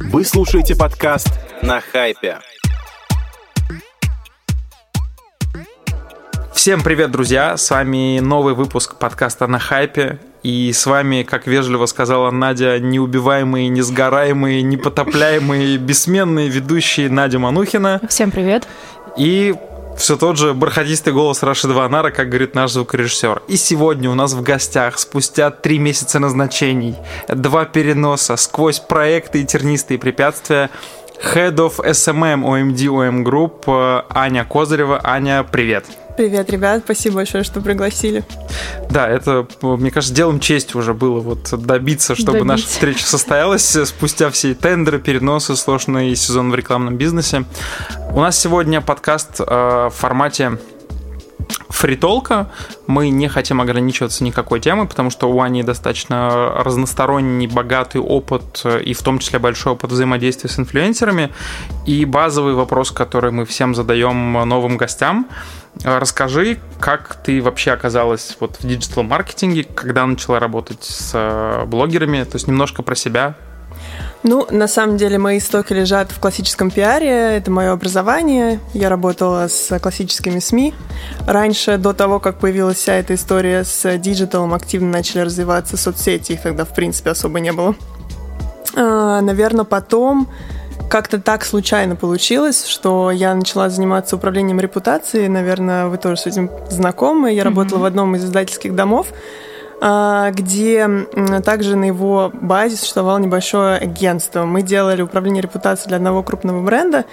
Вы слушаете подкаст «На хайпе». Всем привет, друзья! С вами новый выпуск подкаста «На хайпе». И с вами, как вежливо сказала Надя, неубиваемые, несгораемые, непотопляемые, бессменные ведущие Надя Манухина. Всем привет! И все тот же бархатистый голос Рашида Ванара, как говорит наш звукорежиссер. И сегодня у нас в гостях, спустя три месяца назначений, два переноса, сквозь проекты и тернистые препятствия, Head of SMM OMD OM Group Аня Козырева. Аня, привет! Привет, ребят, спасибо большое, что пригласили. Да, это, мне кажется, делом чести уже было вот добиться, чтобы Добить. наша встреча состоялась спустя все тендеры, переносы, сложный сезон в рекламном бизнесе. У нас сегодня подкаст э, в формате фритолка. Мы не хотим ограничиваться никакой темой, потому что у Ани достаточно разносторонний, богатый опыт, и в том числе большой опыт взаимодействия с инфлюенсерами. И базовый вопрос, который мы всем задаем новым гостям, Расскажи, как ты вообще оказалась вот в диджитал-маркетинге, когда начала работать с э, блогерами, то есть немножко про себя. Ну, на самом деле, мои истоки лежат в классическом пиаре, это мое образование. Я работала с классическими СМИ. Раньше, до того, как появилась вся эта история с диджиталом, активно начали развиваться соцсети, их тогда, в принципе, особо не было. А, наверное, потом как-то так случайно получилось, что я начала заниматься управлением репутацией. Наверное, вы тоже с этим знакомы. Я mm-hmm. работала в одном из издательских домов, а, где также на его базе существовало небольшое агентство. Мы делали управление репутацией для одного крупного бренда.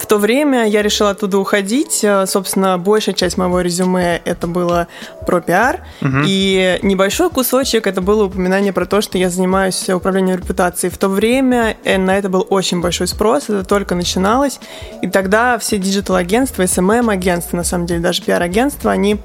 В то время я решила оттуда уходить. Э, собственно, большая часть моего резюме это было про пиар. Угу. И небольшой кусочек это было упоминание про то, что я занимаюсь управлением репутацией. В то время э, на это был очень большой спрос, это только начиналось. И тогда все диджитал-агентства, SMM-агентства, на самом деле даже пиар-агентства, они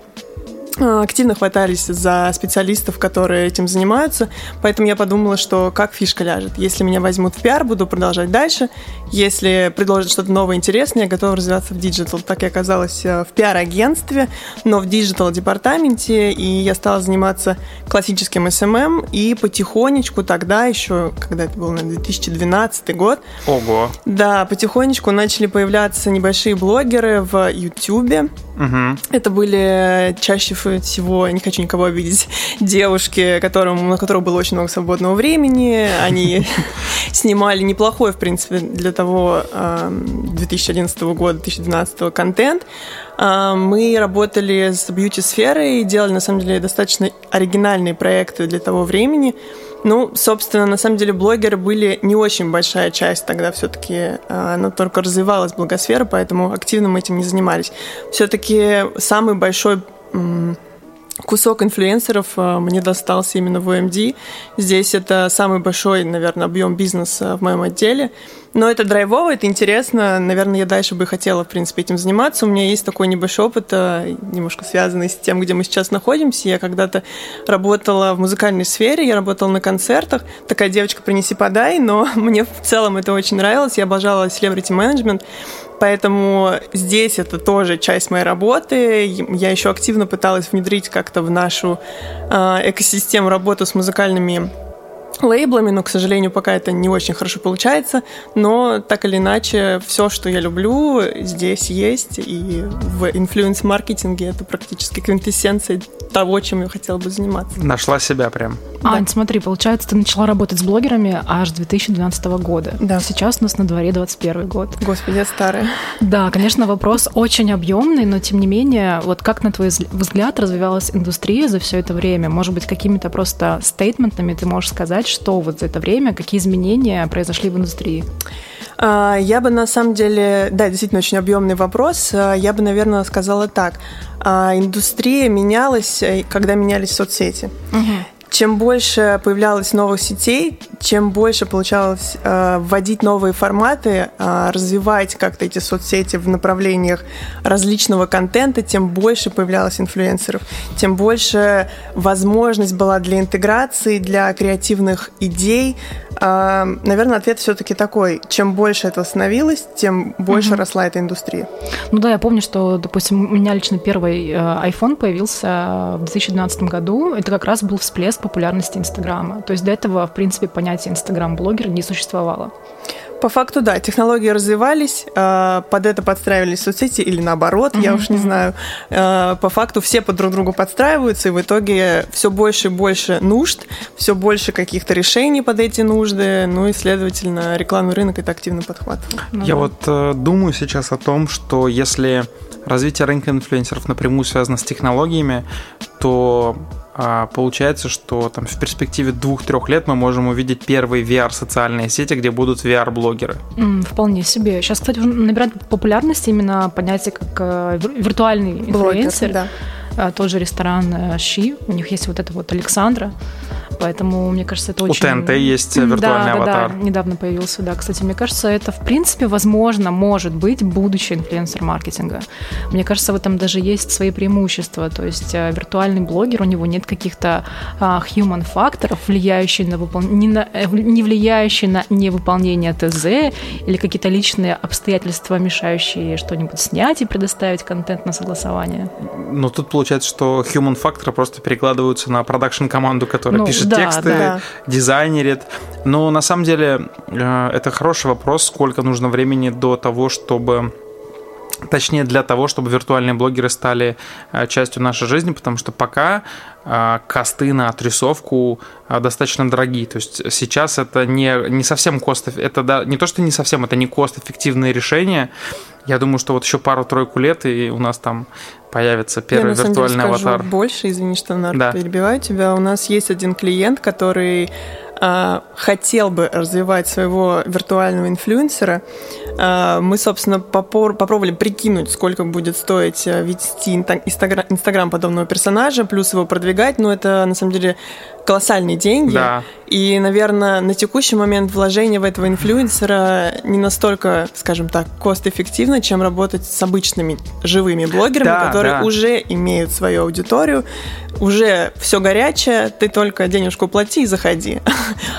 активно хватались за специалистов, которые этим занимаются, поэтому я подумала, что как фишка ляжет. Если меня возьмут в пиар, буду продолжать дальше. Если предложат что-то новое, интересное, я готова развиваться в диджитал. Так я оказалась э, в пиар-агентстве, но в диджитал-департаменте, и я стала заниматься классическим SMM, эм эм, и потихонечку тогда еще, когда это был, на 2012 год, Ого. Да, потихонечку начали появляться небольшие блогеры в YouTube, Угу. Это были чаще всего, не хочу никого обидеть, девушки, которым, на которых было очень много свободного времени. Они снимали неплохой, в принципе, для того 2011 года, 2012 контент. Мы работали с бьюти-сферой и делали, на самом деле, достаточно оригинальные проекты для того времени. Ну, собственно, на самом деле блогеры были не очень большая часть тогда все-таки, а, она только развивалась, благосфера, поэтому активно мы этим не занимались. Все-таки самый большой кусок инфлюенсеров а, мне достался именно в OMD. Здесь это самый большой, наверное, объем бизнеса в моем отделе. Но это драйвово, это интересно. Наверное, я дальше бы хотела, в принципе, этим заниматься. У меня есть такой небольшой опыт, э, немножко связанный с тем, где мы сейчас находимся. Я когда-то работала в музыкальной сфере, я работала на концертах. Такая девочка «принеси, подай», но мне в целом это очень нравилось. Я обожала celebrity management. Поэтому здесь это тоже часть моей работы. Я еще активно пыталась внедрить как-то в нашу э, экосистему работу с музыкальными лейблами, но, к сожалению, пока это не очень хорошо получается. Но так или иначе, все, что я люблю, здесь есть. И в инфлюенс-маркетинге это практически квинтэссенция того, чем я хотела бы заниматься. Нашла себя прям. Ань, да. смотри, получается, ты начала работать с блогерами аж с 2012 года. Да. Сейчас у нас на дворе 21 год. Господи, я старая. Да, конечно, вопрос очень объемный, но тем не менее, вот как на твой взгляд развивалась индустрия за все это время? Может быть, какими-то просто стейтментами ты можешь сказать, что вот за это время, какие изменения произошли в индустрии? А, я бы на самом деле, да, действительно очень объемный вопрос. А, я бы, наверное, сказала так. А, индустрия менялась, э, когда менялись соцсети. Угу чем больше появлялось новых сетей, чем больше получалось э, вводить новые форматы, э, развивать как-то эти соцсети в направлениях различного контента, тем больше появлялось инфлюенсеров, тем больше возможность была для интеграции, для креативных идей. Э, наверное, ответ все-таки такой: чем больше этого становилось, тем больше угу. росла эта индустрия. Ну да, я помню, что, допустим, у меня лично первый э, iPhone появился в 2012 году. Это как раз был всплеск популярности Инстаграма. То есть до этого, в принципе, понятия Инстаграм-блогер не существовало. По факту, да, технологии развивались, э, под это подстраивались соцсети или наоборот, mm-hmm. я уж не знаю. Э, по факту все под друг друга подстраиваются, и в итоге все больше и больше нужд, все больше каких-то решений под эти нужды, ну и, следовательно, рекламный рынок это активно подхватывает. Ну, я да. вот э, думаю сейчас о том, что если развитие рынка инфлюенсеров напрямую связано с технологиями, то получается, что там в перспективе двух-трех лет мы можем увидеть первые VR-социальные сети, где будут VR-блогеры. Mm, вполне себе. Сейчас, кстати, набирает популярность именно понятие как э, виртуальный инфлюенсер. Блогер, да. Тот же ресторан Щи, у них есть вот это вот Александра, Поэтому, мне кажется, это очень... У ТНТ есть виртуальный да, аватар. Да, да, недавно появился, да. Кстати, мне кажется, это, в принципе, возможно, может быть будущее инфлюенсер-маркетинга. Мне кажется, в этом даже есть свои преимущества. То есть э, виртуальный блогер, у него нет каких-то а, human факторов, влияющих на выпол... не, на... Э, не влияющие на невыполнение ТЗ или какие-то личные обстоятельства, мешающие что-нибудь снять и предоставить контент на согласование. Но тут получается, что human факторы просто перекладываются на продакшн-команду, которая ну, пишет пишет да, тексты, да. дизайнерит. Но на самом деле э, это хороший вопрос, сколько нужно времени до того, чтобы Точнее, для того, чтобы виртуальные блогеры стали э, частью нашей жизни, потому что пока э, косты на отрисовку достаточно дорогие. То есть сейчас это не, не совсем кост... Это да, не то, что не совсем, это не кост-эффективное решение. Я думаю, что вот еще пару-тройку лет, и у нас там появится первый Я, виртуальный деле, аватар. больше, извини, что наверное, да. перебиваю тебя. У нас есть один клиент, который а, хотел бы развивать своего виртуального инфлюенсера, а, мы, собственно, попробовали прикинуть, сколько будет стоить э, вести инстаграм подобного персонажа, плюс его продвигать, но это, на самом деле, колоссальные деньги. Да. И, наверное, на текущий момент вложение в этого инфлюенсера не настолько, скажем так, кост-эффективно, чем работать с обычными живыми блогерами, да, которые да. уже имеют свою аудиторию, уже все горячее, ты только денежку плати и заходи.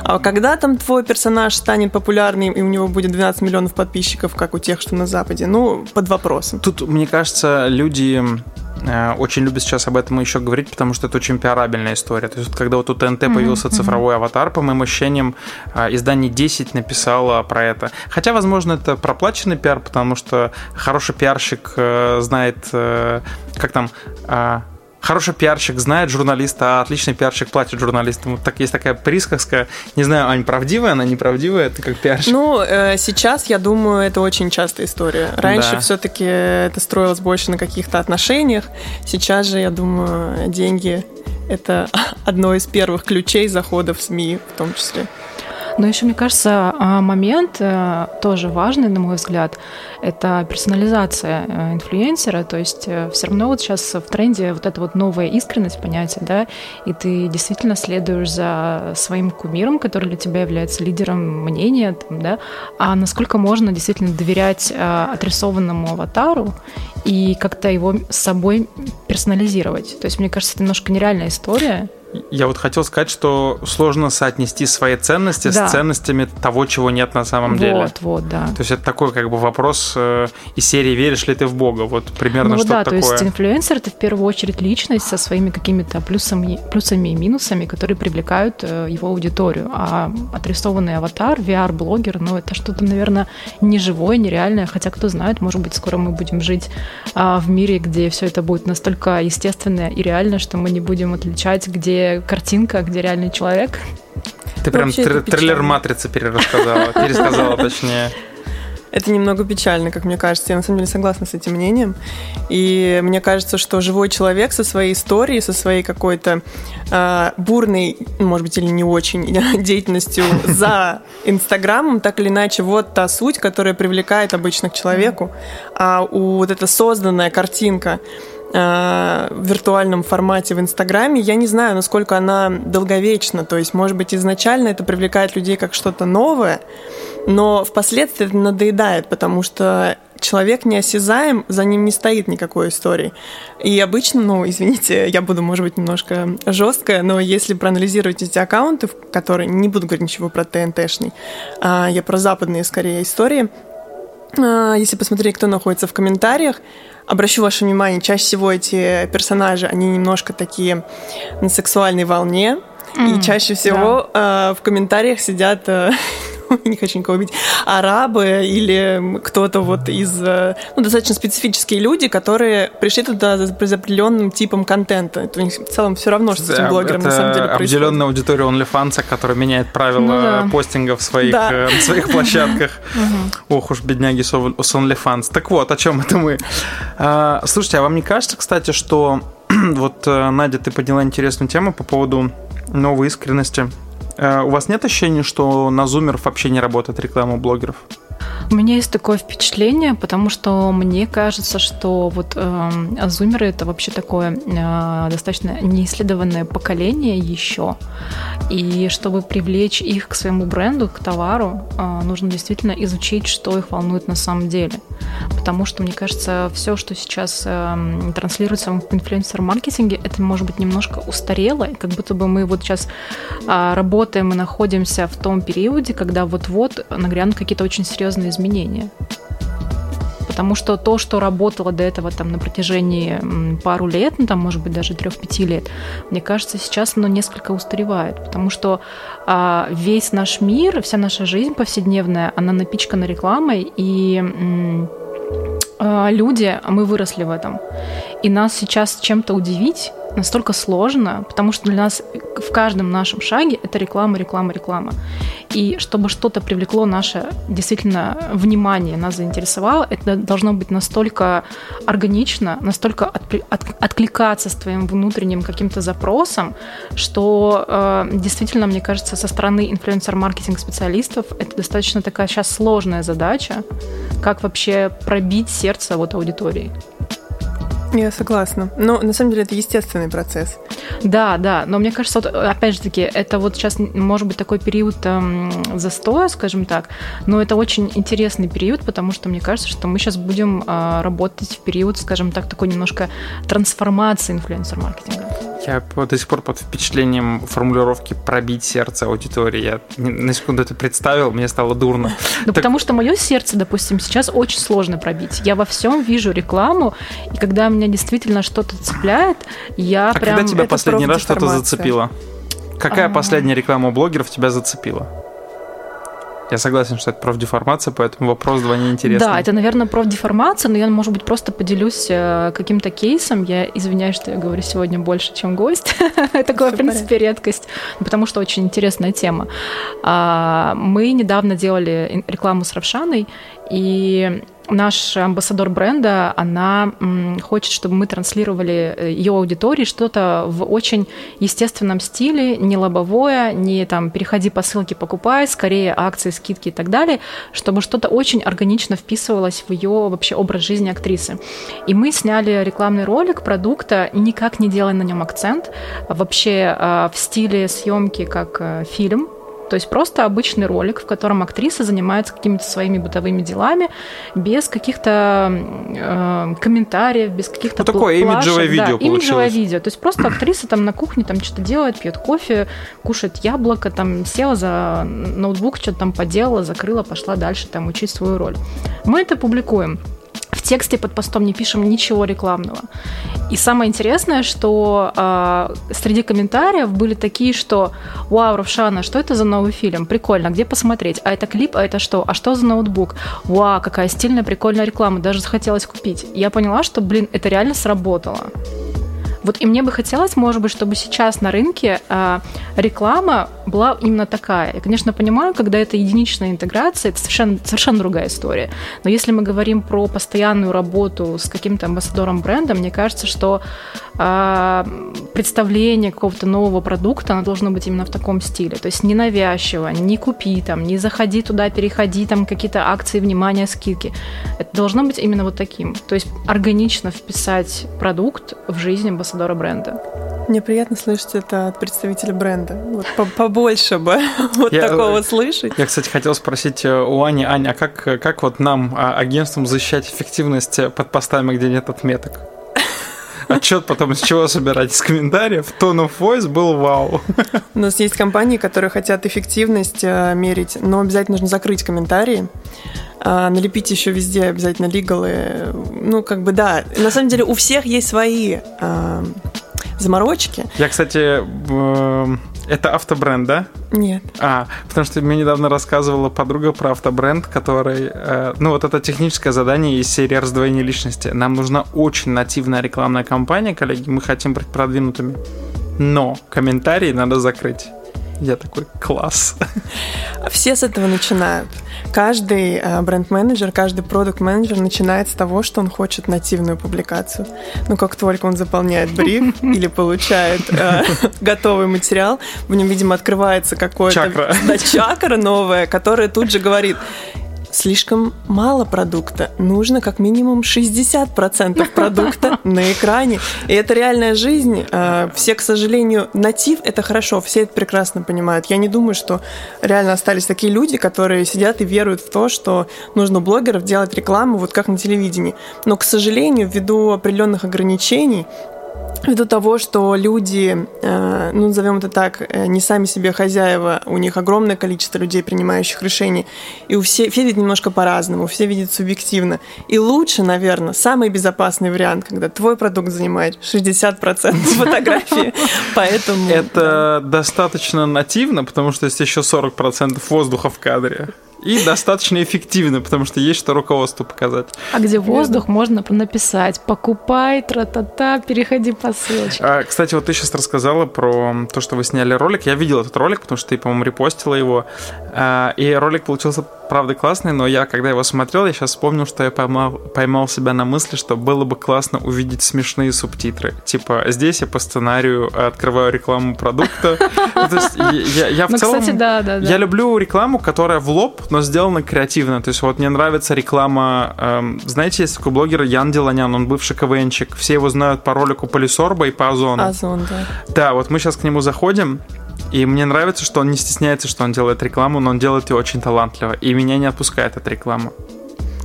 А когда там твой персонаж станет популярным, и у него будет 12 миллионов подписчиков, как у тех, что на Западе, ну, под вопросом. Тут, мне кажется, люди очень любят сейчас об этом еще говорить, потому что это очень пиарабельная история. То есть, когда вот у ТНТ mm-hmm. появился цифровой аватар, по моим ощущениям, э, издание 10 написало про это. Хотя, возможно, это проплаченный пиар, потому что хороший пиарщик э, знает, как там хороший пиарщик знает журналиста, а отличный пиарщик платит журналистам. Так есть такая присказка. Не знаю, Ань, правдивая она, неправдивая? Ты как пиарщик? Ну, э, сейчас, я думаю, это очень частая история. Раньше да. все-таки это строилось больше на каких-то отношениях. Сейчас же, я думаю, деньги – это одно из первых ключей захода в СМИ в том числе. Но еще, мне кажется, а, момент э, тоже важный, на мой взгляд, это персонализация э, инфлюенсера. То есть э, все равно вот сейчас в тренде вот эта вот новая искренность понятия, да, и ты действительно следуешь за своим кумиром, который для тебя является лидером мнения, там, да, а насколько можно действительно доверять отрисованному аватару и как-то его с собой персонализировать. То есть, мне кажется, это немножко нереальная история. Я вот хотел сказать, что сложно соотнести свои ценности да. с ценностями того, чего нет на самом вот, деле. Вот, вот, да. То есть это такой как бы вопрос э, из серии «Веришь ли ты в Бога?» Вот примерно ну, что да, такое. то есть инфлюенсер – это в первую очередь личность со своими какими-то плюсами, плюсами и минусами, которые привлекают э, его аудиторию. А отрисованный аватар, VR-блогер, ну это что-то, наверное, неживое, нереальное, хотя кто знает, может быть, скоро мы будем жить а, в мире, где все это будет настолько естественное и реально, что мы не будем отличать, где картинка, где реальный человек. Ты прям тр- трейлер «Матрицы» перерассказала, пересказала точнее. Это немного печально, как мне кажется. Я на самом деле согласна с этим мнением. И мне кажется, что живой человек со своей историей, со своей какой-то э, бурной, может быть, или не очень деятельностью за Инстаграмом, так или иначе, вот та суть, которая привлекает обычно к человеку. А у вот эта созданная картинка, в виртуальном формате в Инстаграме, я не знаю, насколько она долговечна. То есть, может быть, изначально это привлекает людей как что-то новое, но впоследствии это надоедает, потому что человек неосязаем, за ним не стоит никакой истории. И обычно, ну, извините, я буду, может быть, немножко жесткая, но если проанализировать эти аккаунты, которые не буду говорить ничего про ТНТшный, а я про западные скорее истории, а, если посмотреть, кто находится в комментариях, обращу ваше внимание, чаще всего эти персонажи, они немножко такие на сексуальной волне, mm, и чаще всего да. э, в комментариях сидят э, не хочу никого убить, арабы или кто-то вот из, э, ну, достаточно специфические люди, которые пришли туда за, за определенным типом контента. Это у них в целом все равно, что с этим блогером на самом деле происходит. определенная аудитория OnlyFans, которая меняет правила ну, да. постинга в своих, да. э, в своих площадках. Ох уж, бедняги с OnlyFans. Так вот, о чем это мы? А, слушайте, а вам не кажется, кстати, что вот, э, Надя, ты подняла интересную тему по поводу новой искренности. Э, у вас нет ощущения, что на зумеров вообще не работает реклама блогеров? У меня есть такое впечатление, потому что мне кажется, что вот э, зумеры это вообще такое э, достаточно неисследованное поколение еще. И чтобы привлечь их к своему бренду, к товару, э, нужно действительно изучить, что их волнует на самом деле. Потому что, мне кажется, все, что сейчас э, транслируется в инфлюенсер-маркетинге, это может быть немножко устарело, как будто бы мы вот сейчас э, работаем и находимся в том периоде, когда вот-вот нагрянут какие-то очень серьезные изменения. Потому что то, что работало до этого там на протяжении пару лет, ну там, может быть, даже трех-пяти лет, мне кажется, сейчас оно несколько устаревает. Потому что а, весь наш мир, вся наша жизнь повседневная, она напичкана рекламой, и а, люди, мы выросли в этом. И нас сейчас чем-то удивить настолько сложно, потому что для нас в каждом нашем шаге это реклама, реклама, реклама. И чтобы что-то привлекло наше действительно внимание, нас заинтересовало, это должно быть настолько органично, настолько от, от, откликаться с твоим внутренним каким-то запросом, что э, действительно, мне кажется, со стороны инфлюенсер-маркетинг специалистов это достаточно такая сейчас сложная задача, как вообще пробить сердце вот аудитории. Я согласна. Но на самом деле это естественный процесс. Да, да. Но мне кажется, вот, опять же таки, это вот сейчас может быть такой период эм, застоя, скажем так, но это очень интересный период, потому что мне кажется, что мы сейчас будем э, работать в период, скажем так, такой немножко трансформации инфлюенсер-маркетинга. Я до сих пор под впечатлением формулировки «пробить сердце аудитории». Я на секунду это представил, мне стало дурно. Ну, так... потому что мое сердце, допустим, сейчас очень сложно пробить. Я во всем вижу рекламу, и когда меня действительно что-то цепляет, я а прям... когда тебя последний раз что-то зацепило? Какая а... последняя реклама у блогеров тебя зацепила? Я согласен, что это профдеформация, поэтому вопрос двойне интересный. Да, это, наверное, профдеформация, но я, может быть, просто поделюсь э, каким-то кейсом. Я извиняюсь, что я говорю сегодня больше, чем гость. Такое, в принципе, редкость, потому что очень интересная тема. А, мы недавно делали рекламу с Равшаной, и наш амбассадор бренда, она хочет, чтобы мы транслировали э, ее аудитории что-то в очень естественном стиле, не лобовое, не там переходи по ссылке, покупай, скорее акции, скидки и так далее, чтобы что-то очень органично вписывалось в ее вообще образ жизни актрисы. И мы сняли рекламный ролик продукта, никак не делая на нем акцент, вообще э, в стиле съемки как э, фильм, то есть просто обычный ролик, в котором актриса занимается какими-то своими бытовыми делами, без каких-то э, комментариев, без каких-то Ну, такое плашек. имиджевое видео да, получилось. имиджевое видео. То есть просто актриса там на кухне там что-то делает, пьет кофе, кушает яблоко, там села за ноутбук, что-то там поделала, закрыла, пошла дальше там учить свою роль. Мы это публикуем тексте под постом не пишем ничего рекламного. И самое интересное, что э, среди комментариев были такие, что «Вау, Равшана, что это за новый фильм? Прикольно, где посмотреть? А это клип? А это что? А что за ноутбук? Вау, какая стильная, прикольная реклама, даже захотелось купить». Я поняла, что, блин, это реально сработало. Вот и мне бы хотелось, может быть, чтобы сейчас на рынке э, реклама была именно такая. Я, конечно, понимаю, когда это единичная интеграция, это совершенно, совершенно другая история. Но если мы говорим про постоянную работу с каким-то амбассадором бренда, мне кажется, что э, представление какого-то нового продукта, оно должно быть именно в таком стиле. То есть не навязчиво, не купи там, не заходи туда, переходи там какие-то акции, внимания, скидки. Это должно быть именно вот таким. То есть органично вписать продукт в жизнь амбассадора амбассадора бренда. Мне приятно слышать это от представителя бренда. Вот побольше бы вот я, такого слышать. Я, кстати, хотел спросить э, у Ани, Аня, а как, как вот нам, а, агентствам, защищать эффективность под постами, где нет отметок? Отчет потом из чего собирать? Из комментариев? Tone of voice был вау. У нас есть компании, которые хотят эффективность э, мерить, но обязательно нужно закрыть комментарии. А, налепить еще везде обязательно лигалы. Ну, как бы да. На самом деле у всех есть свои а, заморочки. Я, кстати, Это автобренд, да? Нет. А, потому что мне недавно рассказывала подруга про автобренд, который... Э, ну, вот это техническое задание из серии раздвоения личности. Нам нужна очень нативная рекламная кампания, коллеги, мы хотим быть продвинутыми. Но комментарии надо закрыть. Я такой, класс. Все с этого начинают. Каждый э, бренд-менеджер, каждый продукт-менеджер начинает с того, что он хочет нативную публикацию. Но как только он заполняет бриф или получает э, готовый материал, в нем, видимо, открывается какое-то... Чакра. Да, чакра новая, которая тут же говорит, слишком мало продукта. Нужно как минимум 60% продукта на экране. И это реальная жизнь. А, все, к сожалению, натив — это хорошо, все это прекрасно понимают. Я не думаю, что реально остались такие люди, которые сидят и веруют в то, что нужно блогеров делать рекламу, вот как на телевидении. Но, к сожалению, ввиду определенных ограничений, Ввиду того, что люди, э, ну, назовем это так, э, не сами себе хозяева, у них огромное количество людей, принимающих решения, и у все, все видят немножко по-разному, все видят субъективно. И лучше, наверное, самый безопасный вариант, когда твой продукт занимает 60% фотографии, поэтому... Это достаточно нативно, потому что есть еще 40% воздуха в кадре. И достаточно эффективно, потому что есть что руководству показать. А где воздух, можно написать? «покупай, тра-та-та, переходи по ссылочке». А, кстати, вот ты сейчас рассказала про то, что вы сняли ролик. Я видел этот ролик, потому что ты, по-моему, репостила его. А, и ролик получился правда классный, но я, когда его смотрел, я сейчас вспомнил, что я поймал, поймал себя на мысли, что было бы классно увидеть смешные субтитры. Типа, здесь я по сценарию открываю рекламу продукта. Ну, то есть я в ну, целом... Я люблю рекламу, которая в лоб, но сделана креативно. То есть вот мне нравится реклама... Эм, знаете, есть такой блогер Ян Деланян, он бывший КВНчик. Все его знают по ролику Полисорба и по Озону. Озон, да. Да, вот мы сейчас к нему заходим, и мне нравится, что он не стесняется, что он делает рекламу, но он делает ее очень талантливо. И меня не отпускает эта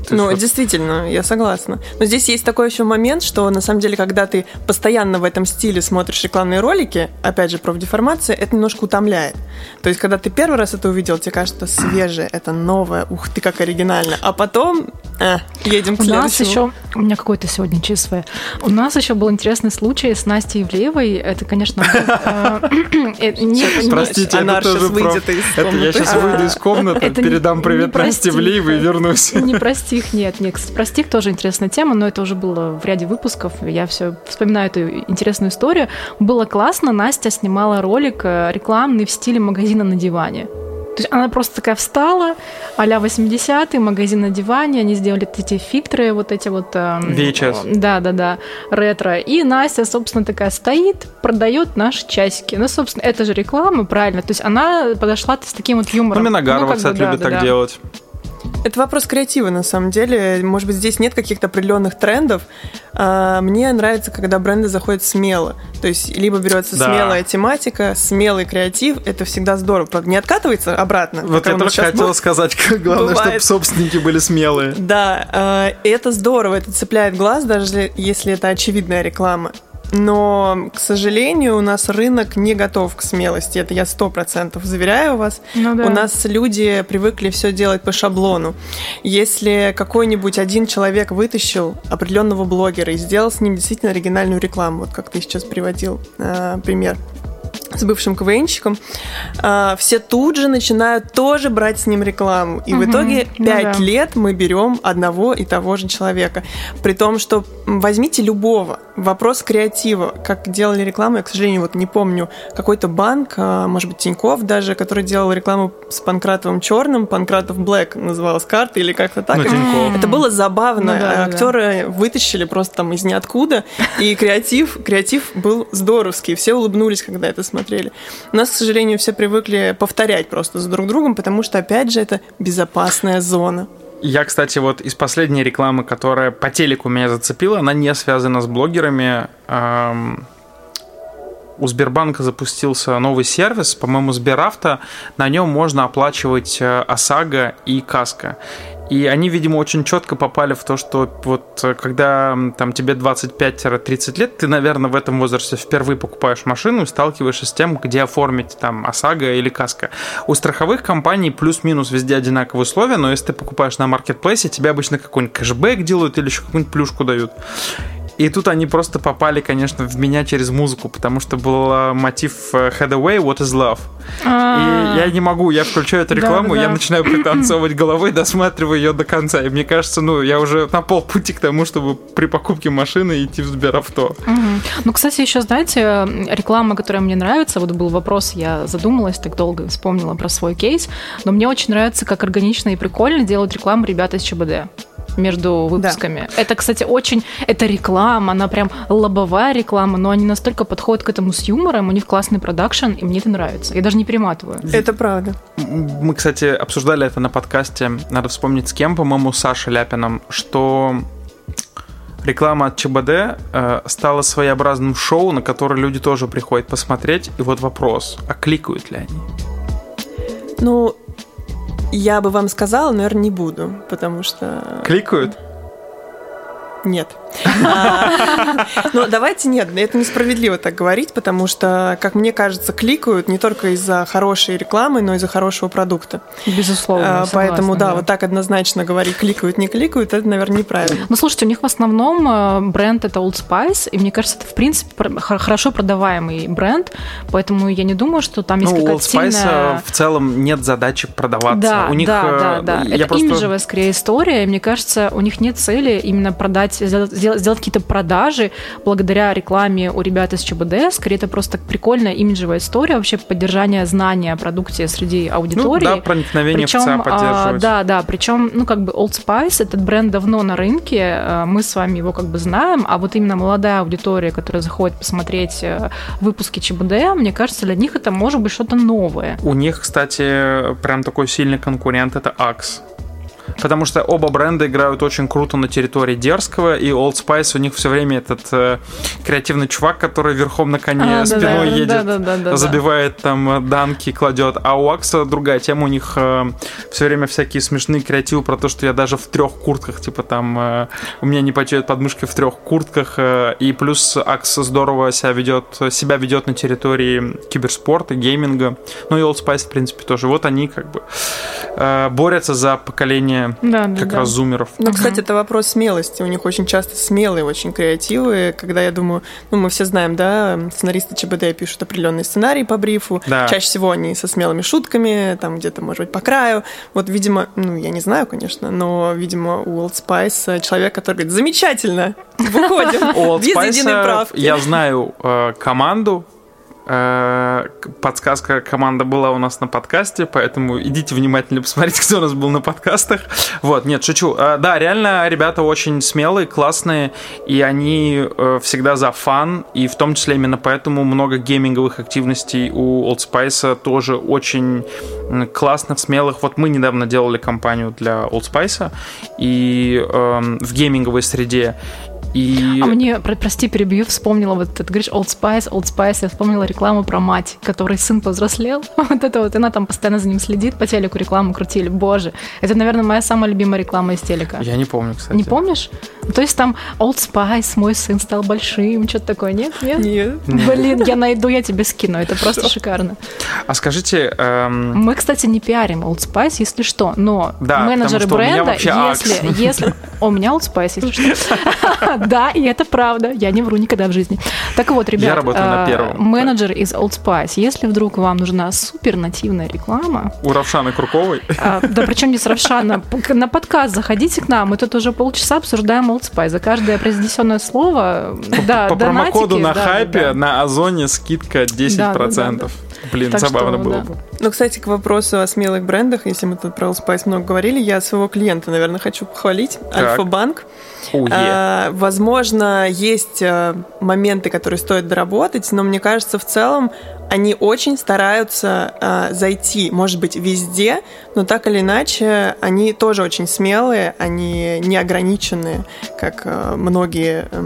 реклама. Ну, вот... действительно, я согласна. Но здесь есть такой еще момент, что на самом деле, когда ты постоянно в этом стиле смотришь рекламные ролики, опять же, про деформация, это немножко утомляет. То есть, когда ты первый раз это увидел, тебе кажется, это свежее, это новое, ух ты, как оригинально. А потом э, едем к У следующему. нас еще, у меня какой-то сегодня ЧСВ. У нас еще был интересный случай с Настей Ивлеевой. Это, конечно, э, э, Простите, она сейчас выйдет из комнаты. Я сейчас выйду из комнаты, передам привет Насте Ивлеевой и вернусь. Не прости их нет. Нет, кстати, про стих тоже интересная тема, но это уже было в ряде выпусков. Я все вспоминаю эту интересную историю. Было классно, Настя снимала ролик э, рекламный в стиле магазина на диване. То есть она просто такая встала, а-ля 80-е, магазин на диване, они сделали эти фильтры, вот эти вот... Эм, VHS. Да, да, да, ретро. И Настя, собственно, такая стоит, продает наши часики. Ну, собственно, это же реклама, правильно. То есть она подошла с таким вот юмором. Ну, Миногарова, ну, кстати, бы, любит да, так да. делать. Это вопрос креатива, на самом деле. Может быть, здесь нет каких-то определенных трендов. А, мне нравится, когда бренды заходят смело. То есть, либо берется да. смелая тематика, смелый креатив. Это всегда здорово. Не откатывается обратно. Вот я только хотела был. сказать, главное, Бывает. чтобы собственники были смелые. Да, а, это здорово, это цепляет глаз, даже если это очевидная реклама. Но, к сожалению, у нас рынок не готов к смелости. Это я сто процентов заверяю вас. Ну, да. У нас люди привыкли все делать по шаблону. Если какой-нибудь один человек вытащил определенного блогера и сделал с ним действительно оригинальную рекламу, вот как ты сейчас приводил э, пример, с бывшим КВНщиком, а, все тут же начинают тоже брать с ним рекламу. И угу, в итоге 5 ну да. лет мы берем одного и того же человека. При том, что возьмите любого. Вопрос креатива. Как делали рекламу, я, к сожалению, вот не помню, какой-то банк, а, может быть, Тиньков даже, который делал рекламу с Панкратовым Черным, Панкратов Блэк называлась карта или как-то так. Ну, Это было забавно. Ну, да, Актеры да. вытащили просто там из ниоткуда, и креатив, креатив был здоровский. Все улыбнулись, когда это смотрели смотрели. Нас, к сожалению, все привыкли повторять просто за друг другом, потому что, опять же, это безопасная зона. Я, кстати, вот из последней рекламы, которая по телеку меня зацепила, она не связана с блогерами. У Сбербанка запустился новый сервис, по-моему, Сберавто. На нем можно оплачивать э, ОСАГО и КАСКО. И они, видимо, очень четко попали в то, что вот э, когда там тебе 25-30 лет, ты, наверное, в этом возрасте впервые покупаешь машину и сталкиваешься с тем, где оформить там ОСАГО или КАСКО. У страховых компаний плюс-минус везде одинаковые условия, но если ты покупаешь на маркетплейсе, тебе обычно какой-нибудь кэшбэк делают или еще какую-нибудь плюшку дают. И тут они просто попали, конечно, в меня через музыку, потому что был мотив Headaway, What is Love. И я не могу, я включаю эту рекламу, я начинаю пританцовывать головой, досматриваю ее до конца. И мне кажется, ну, я уже на полпути к тому, чтобы при покупке машины идти в Сберавто. Ну, кстати, еще, знаете, реклама, которая мне нравится, вот был вопрос, я задумалась так долго, вспомнила про свой кейс, но мне очень нравится, как органично и прикольно делают рекламу ребята из ЧБД между выпусками. Да. Это, кстати, очень... Это реклама, она прям лобовая реклама, но они настолько подходят к этому с юмором, у них классный продакшн, и мне это нравится. Я даже не перематываю. Это правда. Мы, кстати, обсуждали это на подкасте, надо вспомнить с кем, по-моему, Сашей Ляпином, что реклама от ЧБД э, стала своеобразным шоу, на которое люди тоже приходят посмотреть. И вот вопрос, а кликают ли они? Ну, я бы вам сказала, наверное, не буду, потому что... Кликают? Нет. А, Но ну, давайте нет, это несправедливо так говорить, потому что, как мне кажется, кликают не только из-за хорошей рекламы, но и из-за хорошего продукта. Безусловно. А, поэтому, да, вот так однозначно говорить, кликают, не кликают, это, наверное, неправильно. Ну, слушайте, у них в основном э, бренд это Old Spice, и мне кажется, это, в принципе, хорошо продаваемый бренд, поэтому я не думаю, что там есть ну, какая-то Old Spice сильная... Э, в целом нет задачи продаваться. Да, у них, да, э, да, да. Это просто... имиджевая, скорее, история, и мне кажется, у них нет цели именно продать, сделать, сделать какие-то продажи благодаря рекламе у ребят из ЧБД. Скорее, это просто прикольная имиджевая история, вообще поддержание знания о продукте среди аудитории. Ну, да, проникновение причем, в ЦА поддерживать. А, да, да, причем, ну, как бы Old Spice, этот бренд давно на рынке, а, мы с вами его как бы знаем, а вот именно молодая аудитория, которая заходит посмотреть э, выпуски ЧБД, мне кажется, для них это может быть что-то новое. У них, кстати, прям такой сильный конкурент это Axe. Потому что оба бренда играют очень круто на территории дерзкого, и Old Spice у них все время этот э, креативный чувак, который верхом на коне а, спиной да, едет, да, да, да, забивает там э, данки, кладет. А у Акса другая тема, у них э, все время всякие смешные креативы про то, что я даже в трех куртках, типа там э, у меня не потеют подмышки в трех куртках, э, и плюс Акс здорово себя ведет, себя ведет на территории киберспорта, гейминга, ну и Old Spice, в принципе, тоже. Вот они как бы э, борются за поколение да, да, как да. раз зумеров. Ну, кстати, это вопрос смелости. У них очень часто смелые, очень креативы. Когда я думаю, ну, мы все знаем, да, сценаристы ЧБД пишут определенный сценарий по брифу. Да. Чаще всего они со смелыми шутками, там где-то, может быть, по краю. Вот, видимо, ну, я не знаю, конечно, но, видимо, у Old Spice человек, который говорит, замечательно, выходим, без единой правки. Я знаю э, команду, подсказка команда была у нас на подкасте, поэтому идите внимательно посмотрите, кто у нас был на подкастах. Вот, нет, шучу. Э, да, реально ребята очень смелые, классные, и они э, всегда за фан, и в том числе именно поэтому много гейминговых активностей у Old Spice тоже очень классных, смелых. Вот мы недавно делали компанию для Old Spice и э, в гейминговой среде, и... А мне, прости, перебью, вспомнила, вот ты говоришь Old Spice, Old Spice, я вспомнила рекламу про мать, которой сын повзрослел. вот это вот, она там постоянно за ним следит, по телеку рекламу крутили. Боже, это, наверное, моя самая любимая реклама из телека. Я не помню, кстати. Не помнишь? То есть там Old Spice, мой сын стал большим, что-то такое, нет? Нет. нет. Блин, я найду, я тебе скину, это просто шикарно. А скажите... Эм... Мы, кстати, не пиарим Old Spice, если что, но да, менеджеры бренда, если, если... у меня Old Spice, если что. Да, и это правда. Я не вру никогда в жизни. Так вот, ребят, Я работаю на первом. менеджер из Old Spice. Если вдруг вам нужна супер нативная реклама... У Равшаны Круковой? Да причем не с Равшана. На подкаст заходите к нам. Мы тут уже полчаса обсуждаем Old Spice. За каждое произнесенное слово... Да, По промокоду на хайпе на Озоне скидка 10%. Блин, так забавно что, было да. бы. Ну, кстати, к вопросу о смелых брендах, если мы тут про Old Spice много говорили, я своего клиента, наверное, хочу похвалить. Альфа-банк. Oh, yeah. а, возможно, есть а, моменты, которые стоит доработать, но мне кажется, в целом они очень стараются а, зайти, может быть, везде, но так или иначе, они тоже очень смелые, они не ограничены, как а, многие а,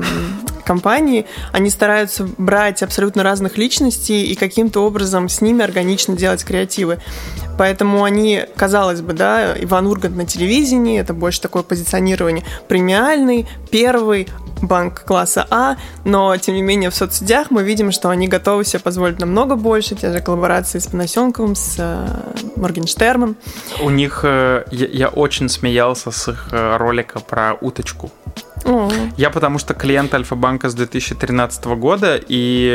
компании. Они стараются брать абсолютно разных личностей и каким-то образом с ними органично делать креативы. Поэтому они, казалось бы, да, Иван Ургант на телевидении, это больше такое позиционирование премиальный, первый, банк класса А, но тем не менее в соцсетях мы видим, что они готовы себе позволить намного больше, те же коллаборации с Панасенковым, с э, Моргенштерном. У них, э, я, я очень смеялся с их э, ролика про уточку. Mm. Я потому что клиент Альфа-банка с 2013 года, и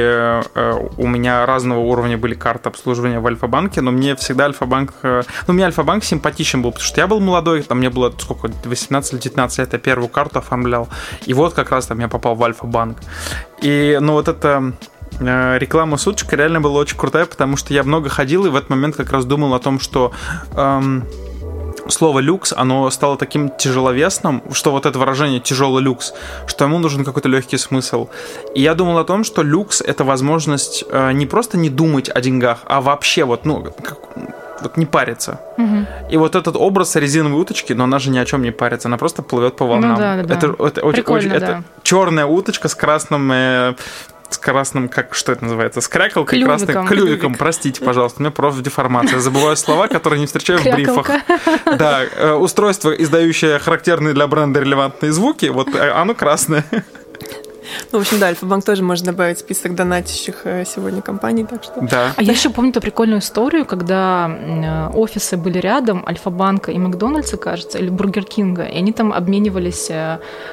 э, у меня разного уровня были карты обслуживания в Альфа-банке, но мне всегда Альфа-банк... Э, ну, мне Альфа-банк симпатичен был, потому что я был молодой, там мне было сколько, 18 или 19 лет, я первую карту оформлял, и вот как раз там я попал в Альфа-банк. И, ну, вот это э, реклама суточка реально была очень крутая, потому что я много ходил и в этот момент как раз думал о том, что эм, слово люкс, оно стало таким тяжеловесным, что вот это выражение тяжелый люкс, что ему нужен какой-то легкий смысл. И я думал о том, что люкс это возможность э, не просто не думать о деньгах, а вообще вот, ну, как, вот не париться. Угу. И вот этот образ резиновой уточки, но она же ни о чем не парится, она просто плывет по волнам. Ну, да, да, это, это, очень, очень, да. это черная уточка с красным э, с красным, как что это называется, с кряколкой, клювиком. красным клювиком, простите, пожалуйста, у меня просто деформация. Забываю слова, которые не встречаю в брифах. Да, э, устройство, издающее характерные для бренда релевантные звуки, вот э, оно красное. Ну, в общем, да, Альфа-банк тоже можно добавить в список донатящих э, сегодня компаний, так что... Да. А я еще помню ту прикольную историю, когда офисы были рядом, Альфа-банка и Макдональдса, кажется, или Бургер Кинга, и они там обменивались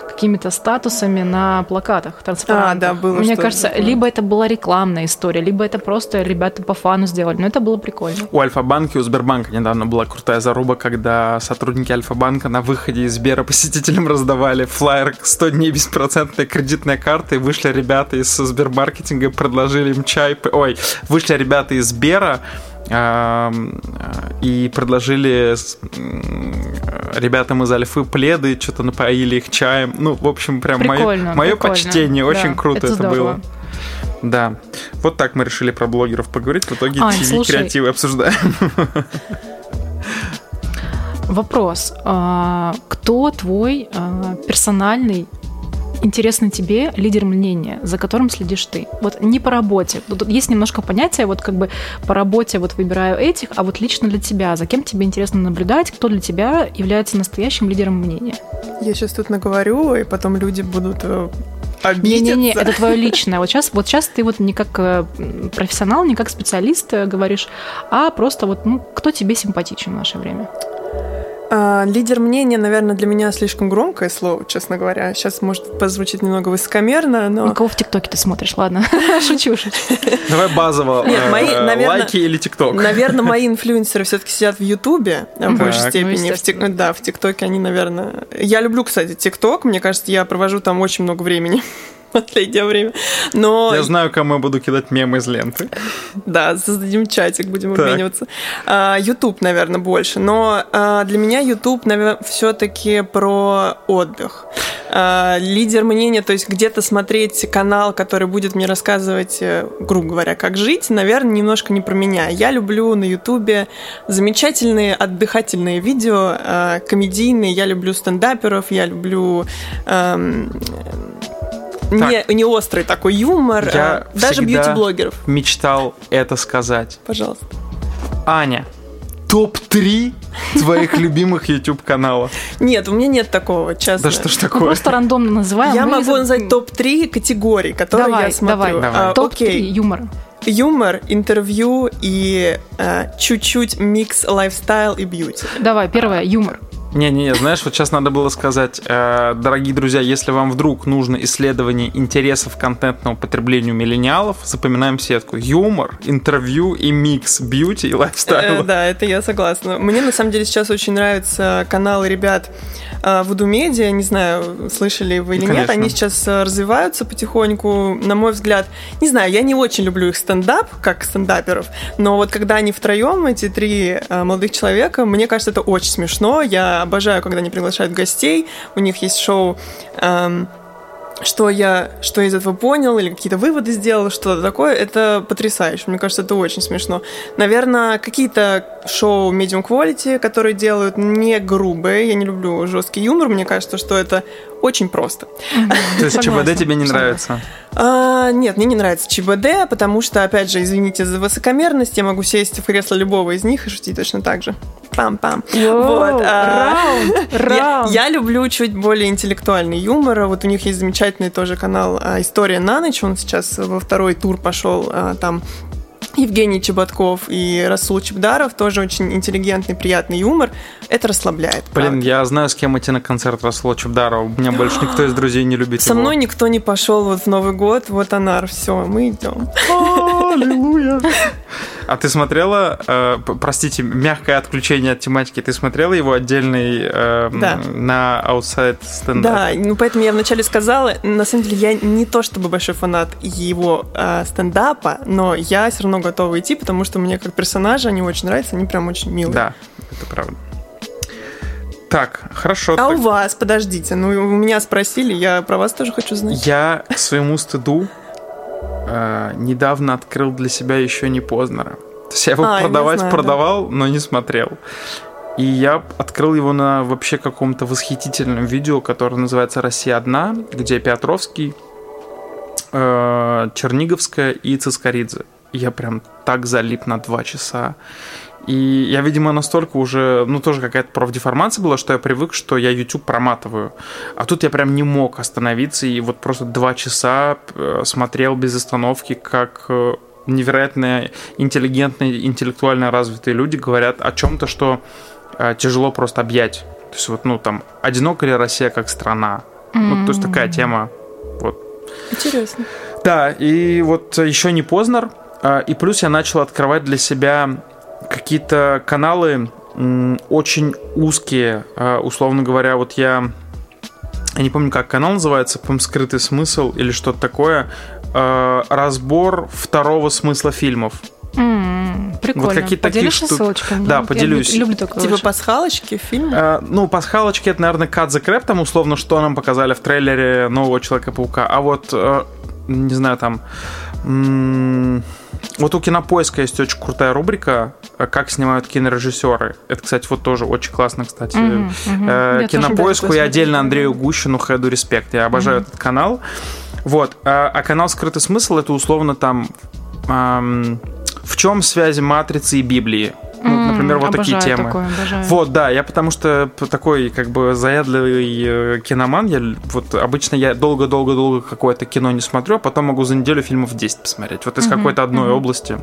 какими-то статусами на плакатах, транспарантах. А, да, было Мне кажется, да. либо это была рекламная история, либо это просто ребята по фану сделали, но это было прикольно. У Альфа-банка и у Сбербанка недавно была крутая заруба, когда сотрудники Альфа-банка на выходе из Сбера посетителям раздавали флайер 100 дней беспроцентной кредитной карты, вышли ребята из Сбермаркетинга, предложили им чай, ой, вышли ребята из Сбера, и предложили ребятам из Альфы пледы, что-то напоили их чаем. Ну, в общем, прям мое, мое почтение. Очень да, круто это, это было. Да. Вот так мы решили про блогеров поговорить. В итоге Ань, ТВ-креативы обсуждаем. Вопрос. А, кто твой а, персональный интересно тебе лидер мнения, за которым следишь ты. Вот не по работе. Тут есть немножко понятия, вот как бы по работе вот выбираю этих, а вот лично для тебя, за кем тебе интересно наблюдать, кто для тебя является настоящим лидером мнения. Я сейчас тут наговорю, и потом люди будут э, Не-не-не, это твое личное. Вот сейчас, вот сейчас ты вот не как э, профессионал, не как специалист э, говоришь, а просто вот, ну, кто тебе симпатичен в наше время? А, лидер мнения, наверное, для меня слишком громкое слово, честно говоря. Сейчас, может, позвучит немного высокомерно, но... На кого в ТикТоке ты смотришь? Ладно, шучу, шучу. Давай базово. Нет, мои, э, наверное, лайки или ТикТок? Наверное, мои инфлюенсеры все-таки сидят в Ютубе в большей степени. Ну, да, в ТикТоке они, наверное... Я люблю, кстати, ТикТок. Мне кажется, я провожу там очень много времени последнее время. Но... Я знаю, кому я буду кидать мемы из ленты. Да, создадим чатик, будем так. обмениваться. А, YouTube, наверное, больше. Но а, для меня YouTube, наверное, все-таки про отдых. А, лидер мнения, то есть где-то смотреть канал, который будет мне рассказывать, э, грубо говоря, как жить, наверное, немножко не про меня. Я люблю на YouTube замечательные отдыхательные видео, комедийные. Я люблю стендаперов, я люблю не, не острый такой юмор, Я а, даже бьюти-блогеров. мечтал это сказать. Пожалуйста. Аня, топ-3 твоих любимых YouTube каналов? Нет, у меня нет такого, честно. Да что ж такое? просто рандомно называем. Я могу назвать топ-3 категорий, которые давай, я смотрю. Давай, давай. Топ-3 юмор. Юмор, интервью и э, чуть-чуть микс lifestyle и beauty. Давай, первое, юмор. Не-не-не, знаешь, вот сейчас надо было сказать, э, дорогие друзья, если вам вдруг нужно исследование интересов контентного потребления миллениалов, запоминаем сетку. Юмор, интервью и микс бьюти и лайфстайл. Э, да, это я согласна. Мне на самом деле сейчас очень нравятся каналы ребят э, Voodoo Media, не знаю, слышали вы или Конечно. нет, они сейчас э, развиваются потихоньку, на мой взгляд. Не знаю, я не очень люблю их стендап, как стендаперов, но вот когда они втроем, эти три э, молодых человека, мне кажется, это очень смешно. Я обожаю, когда они приглашают гостей. У них есть шоу эм, что я, что я из этого понял, или какие-то выводы сделал, что-то такое, это потрясающе. Мне кажется, это очень смешно. Наверное, какие-то шоу medium quality, которые делают не грубые. Я не люблю жесткий юмор. Мне кажется, что это очень просто. То есть ЧБД тебе не нравится? А, нет, мне не нравится ЧБД, потому что, опять же, извините за высокомерность, я могу сесть в кресло любого из них и шутить точно так же. Пам-пам. Вот. А, раунд, раунд. Я, я люблю чуть более интеллектуальный юмор. Вот у них есть замечательный тоже канал а, «История на ночь». Он сейчас во второй тур пошел. А, там Евгений Чеботков и Расул Чебдаров, тоже очень интеллигентный, приятный юмор. Это расслабляет. Блин, правда. я знаю, с кем идти на концерт Расула Чебдарова. У меня больше никто из друзей не любит Со его. мной никто не пошел вот в Новый год, вот Анар, все, мы идем. Аллилуйя. А ты смотрела, э, простите, мягкое отключение от тематики, ты смотрела его отдельный э, да. на Outside Stand Да, ну поэтому я вначале сказала, на самом деле я не то чтобы большой фанат его э, стендапа, но я все равно готова идти, потому что мне как персонажи они очень нравятся, они прям очень милые. Да, это правда. Так, хорошо. А так. у вас, подождите, ну у меня спросили, я про вас тоже хочу знать. Я к своему стыду э, недавно открыл для себя еще не Познера. То есть я его а, продавать знаю, продавал, да. но не смотрел. И я открыл его на вообще каком-то восхитительном видео, которое называется «Россия одна», где Петровский, э, Черниговская и Цискоридзе. Я прям так залип на два часа. И я, видимо, настолько уже, ну, тоже какая-то профдеформация была, что я привык, что я YouTube проматываю. А тут я прям не мог остановиться и вот просто два часа э, смотрел без остановки, как э, невероятно интеллигентные, интеллектуально развитые люди говорят о чем-то, что э, тяжело просто объять. То есть вот, ну, там, одинока ли Россия как страна? Mm-hmm. Ну, то есть такая тема. Вот. Интересно. Да, и вот еще не Познер. И плюс я начал открывать для себя какие-то каналы очень узкие, а, условно говоря, вот я, я не помню, как канал называется, по скрытый смысл или что-то такое, а, разбор второго смысла фильмов. Mm, прикольно. Вот какие-то такие штуки. ссылочками? Да, поделюсь. Я люблю такое. Типа пасхалочки в фильме? А, ну, пасхалочки это, наверное, Cut the Crap, там условно, что нам показали в трейлере нового Человека-паука. А вот, э, не знаю, там... Вот у Кинопоиска есть очень крутая рубрика «Как снимают кинорежиссеры». Это, кстати, вот тоже очень классно, кстати. Mm-hmm, mm-hmm. Я Кинопоиску и отдельно Андрею Гущину Хеду Респект. Я обожаю mm-hmm. этот канал. Вот. А, а канал «Скрытый смысл» — это условно там... Эм, в чем связи матрицы и Библии? Ну, например, вот такие темы. Такое, вот, да, я потому что такой как бы заядлый э, киноман, я вот обычно я долго-долго-долго какое-то кино не смотрю, а потом могу за неделю фильмов 10 посмотреть. Вот из какой-то одной области.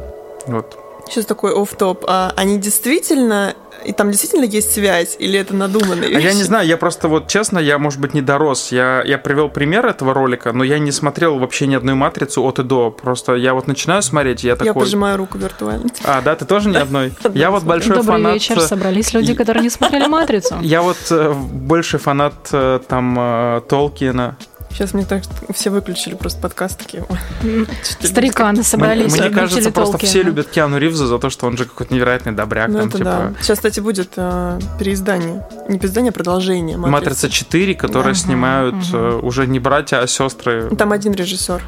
Вот. Сейчас такой оф топ А они действительно и там действительно есть связь, или это надуманная вещь? А я не знаю, я просто вот честно, я, может быть, не дорос. Я, я привел пример этого ролика, но я не смотрел вообще ни одной матрицу от и до. Просто я вот начинаю смотреть, я такой... Я пожимаю руку виртуально. А, да, ты тоже ни одной? Я вот большой фанат... Добрый вечер, собрались люди, которые не смотрели «Матрицу». Я вот э, большой фанат э, там э, Толкина, Сейчас мне так все выключили просто подкаст такие. Стариканы собрались. Мне, мне кажется, просто все любят Киану Ривза за то, что он же какой-то невероятный добряк. Ну, там, это типа... да. Сейчас, кстати, будет э, переиздание. Не переиздание, а продолжение. Матрица 4, которые да. снимают угу. э, уже не братья, а сестры. Там один режиссер.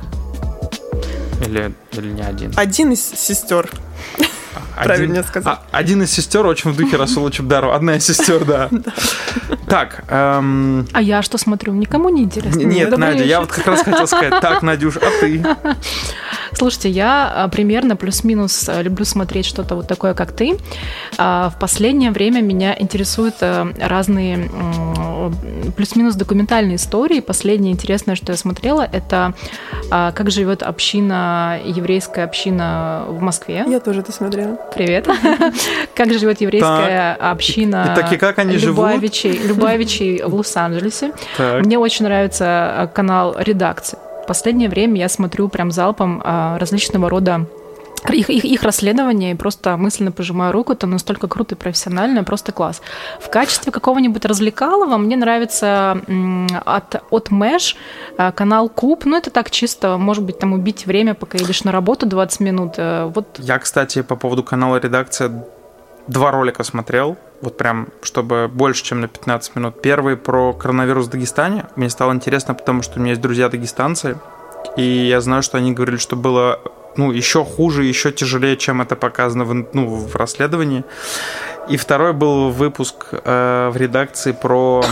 Или, или не один? Один из сестер. Правильно сказать. А, один из сестер очень в духе Расула Чебдарова. Одна из сестер, да. Так. Эм... А я что смотрю? Никому не интересно. Нет, Надя, я вот как раз хотел сказать. Так, Надюш, а ты? Слушайте, я а, примерно плюс-минус а, люблю смотреть что-то вот такое, как ты. А, в последнее время меня интересуют разные плюс-минус документальные истории. Последнее интересное, что я смотрела, это как живет община, еврейская община в Москве. Я тоже это смотрела. Привет. Как живет еврейская община так, и как они Любавичей, Любавичей в Лос-Анджелесе. Мне очень нравится канал «Редакция» последнее время я смотрю прям залпом а, различного рода их, их, их расследование и просто мысленно пожимаю руку, это настолько круто и профессионально, просто класс. В качестве какого-нибудь развлекалого мне нравится от, от Мэш канал Куб, ну это так чисто, может быть, там убить время, пока едешь на работу 20 минут. Э, вот. Я, кстати, по поводу канала редакция два ролика смотрел, вот прям, чтобы больше, чем на 15 минут. Первый про коронавирус в Дагестане. Мне стало интересно, потому что у меня есть друзья дагестанцы, и я знаю, что они говорили, что было ну, еще хуже, еще тяжелее, чем это показано в, ну, в расследовании. И второй был выпуск э, в редакции про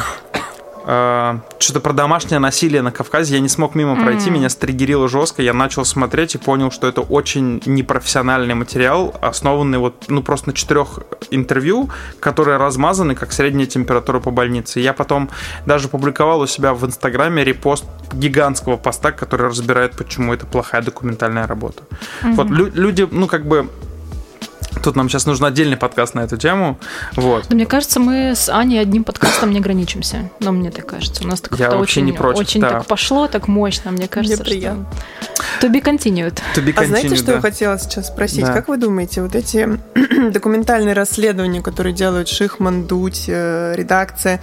э, что-то про домашнее насилие на Кавказе. Я не смог мимо пройти, mm-hmm. меня стригерило жестко. Я начал смотреть и понял, что это очень непрофессиональный материал, основанный вот, ну, просто на четырех интервью, которые размазаны, как средняя температура по больнице. Я потом даже публиковал у себя в Инстаграме репост гигантского поста, который разбирает, почему это плохая документальная работа. Mm-hmm. Вот лю- люди, ну, как бы Тут нам сейчас нужен отдельный подкаст на эту тему. Вот. Но мне кажется, мы с Аней одним подкастом не ограничимся. Но мне так кажется. У нас так Я очень, не против, очень да. так пошло, так мощно. Мне кажется, мне приятно. To be continued. To be continued а знаете, что да. я хотела сейчас спросить? Да. Как вы думаете, вот эти документальные расследования, которые делают Шихман, Дудь, э, редакция,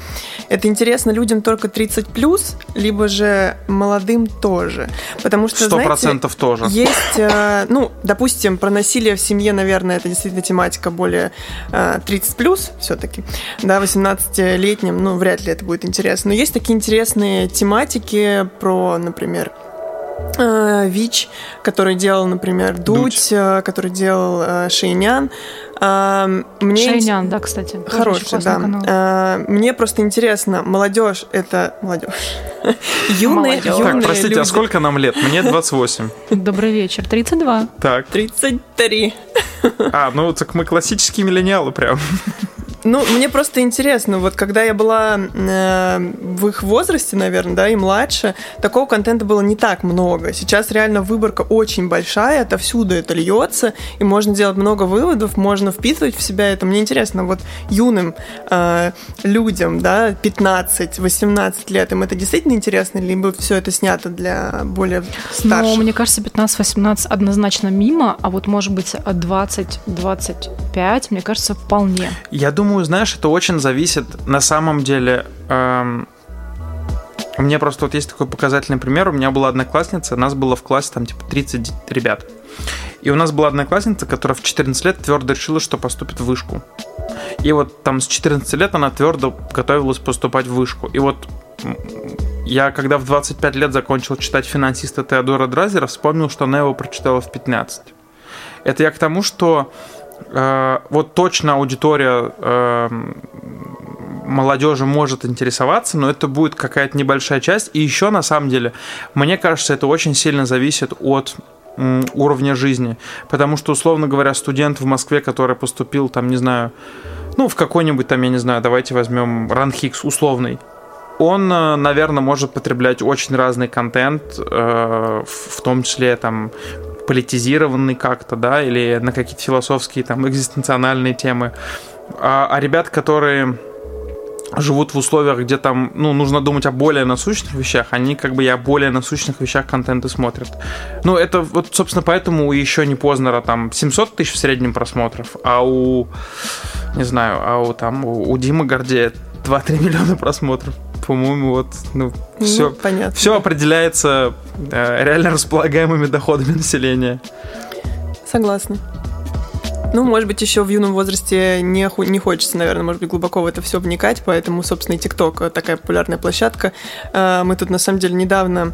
это интересно людям только 30 плюс, либо же молодым тоже? Потому что, 100% знаете, тоже. Есть, э, ну, допустим, про насилие в семье, наверное, это действительно тематика более 30 э, плюс все-таки, да, 18-летним, ну, вряд ли это будет интересно. Но есть такие интересные тематики про, например, ВИЧ, который делал, например, Дудь, Дудь. Э, который делал Шейнян. Мне Шейнян, да, кстати. Хороший, да. Канал. Мне просто интересно, молодежь это молодежь. Юные, юные Так, простите, а люди. а сколько нам лет? Мне 28. Добрый вечер. 32. Так. 33. А, ну так мы классические миллениалы прям. Ну, мне просто интересно, вот когда я была э, в их возрасте, наверное, да, и младше, такого контента было не так много. Сейчас реально выборка очень большая, отовсюду это льется, и можно делать много выводов, можно впитывать в себя это. Мне интересно, вот юным э, людям, да, 15-18 лет, им это действительно интересно, либо все это снято для более старших? Ну, мне кажется, 15-18 однозначно мимо, а вот, может быть, от 20-25, мне кажется, вполне. Я думаю, думаю, знаешь, это очень зависит на самом деле. Эм, у меня просто вот есть такой показательный пример. У меня была одноклассница, нас было в классе там типа 30 ребят. И у нас была одноклассница, которая в 14 лет твердо решила, что поступит в вышку. И вот там с 14 лет она твердо готовилась поступать в вышку. И вот я, когда в 25 лет закончил читать финансиста Теодора Дразера, вспомнил, что она его прочитала в 15. Это я к тому, что Э, вот точно аудитория э, молодежи может интересоваться, но это будет какая-то небольшая часть. И еще, на самом деле, мне кажется, это очень сильно зависит от уровня жизни. Потому что, условно говоря, студент в Москве, который поступил, там, не знаю, ну, в какой-нибудь там, я не знаю, давайте возьмем Ранхикс условный, он, э, наверное, может потреблять очень разный контент, в том числе там политизированный как-то, да, или на какие-то философские, там, экзистенциональные темы. А, а ребят, которые живут в условиях, где там, ну, нужно думать о более насущных вещах, они как бы и о более насущных вещах контенты смотрят. Ну, это вот, собственно, поэтому еще не Познера там 700 тысяч в среднем просмотров, а у, не знаю, а у там, у, у Димы Гордея 2-3 миллиона просмотров по-моему, вот, ну, все, ну, понятно. все определяется э, реально располагаемыми доходами населения. Согласна. Ну, может быть, еще в юном возрасте не, не хочется, наверное, может быть, глубоко в это все вникать, поэтому, собственно, и ТикТок такая популярная площадка. Э, мы тут, на самом деле, недавно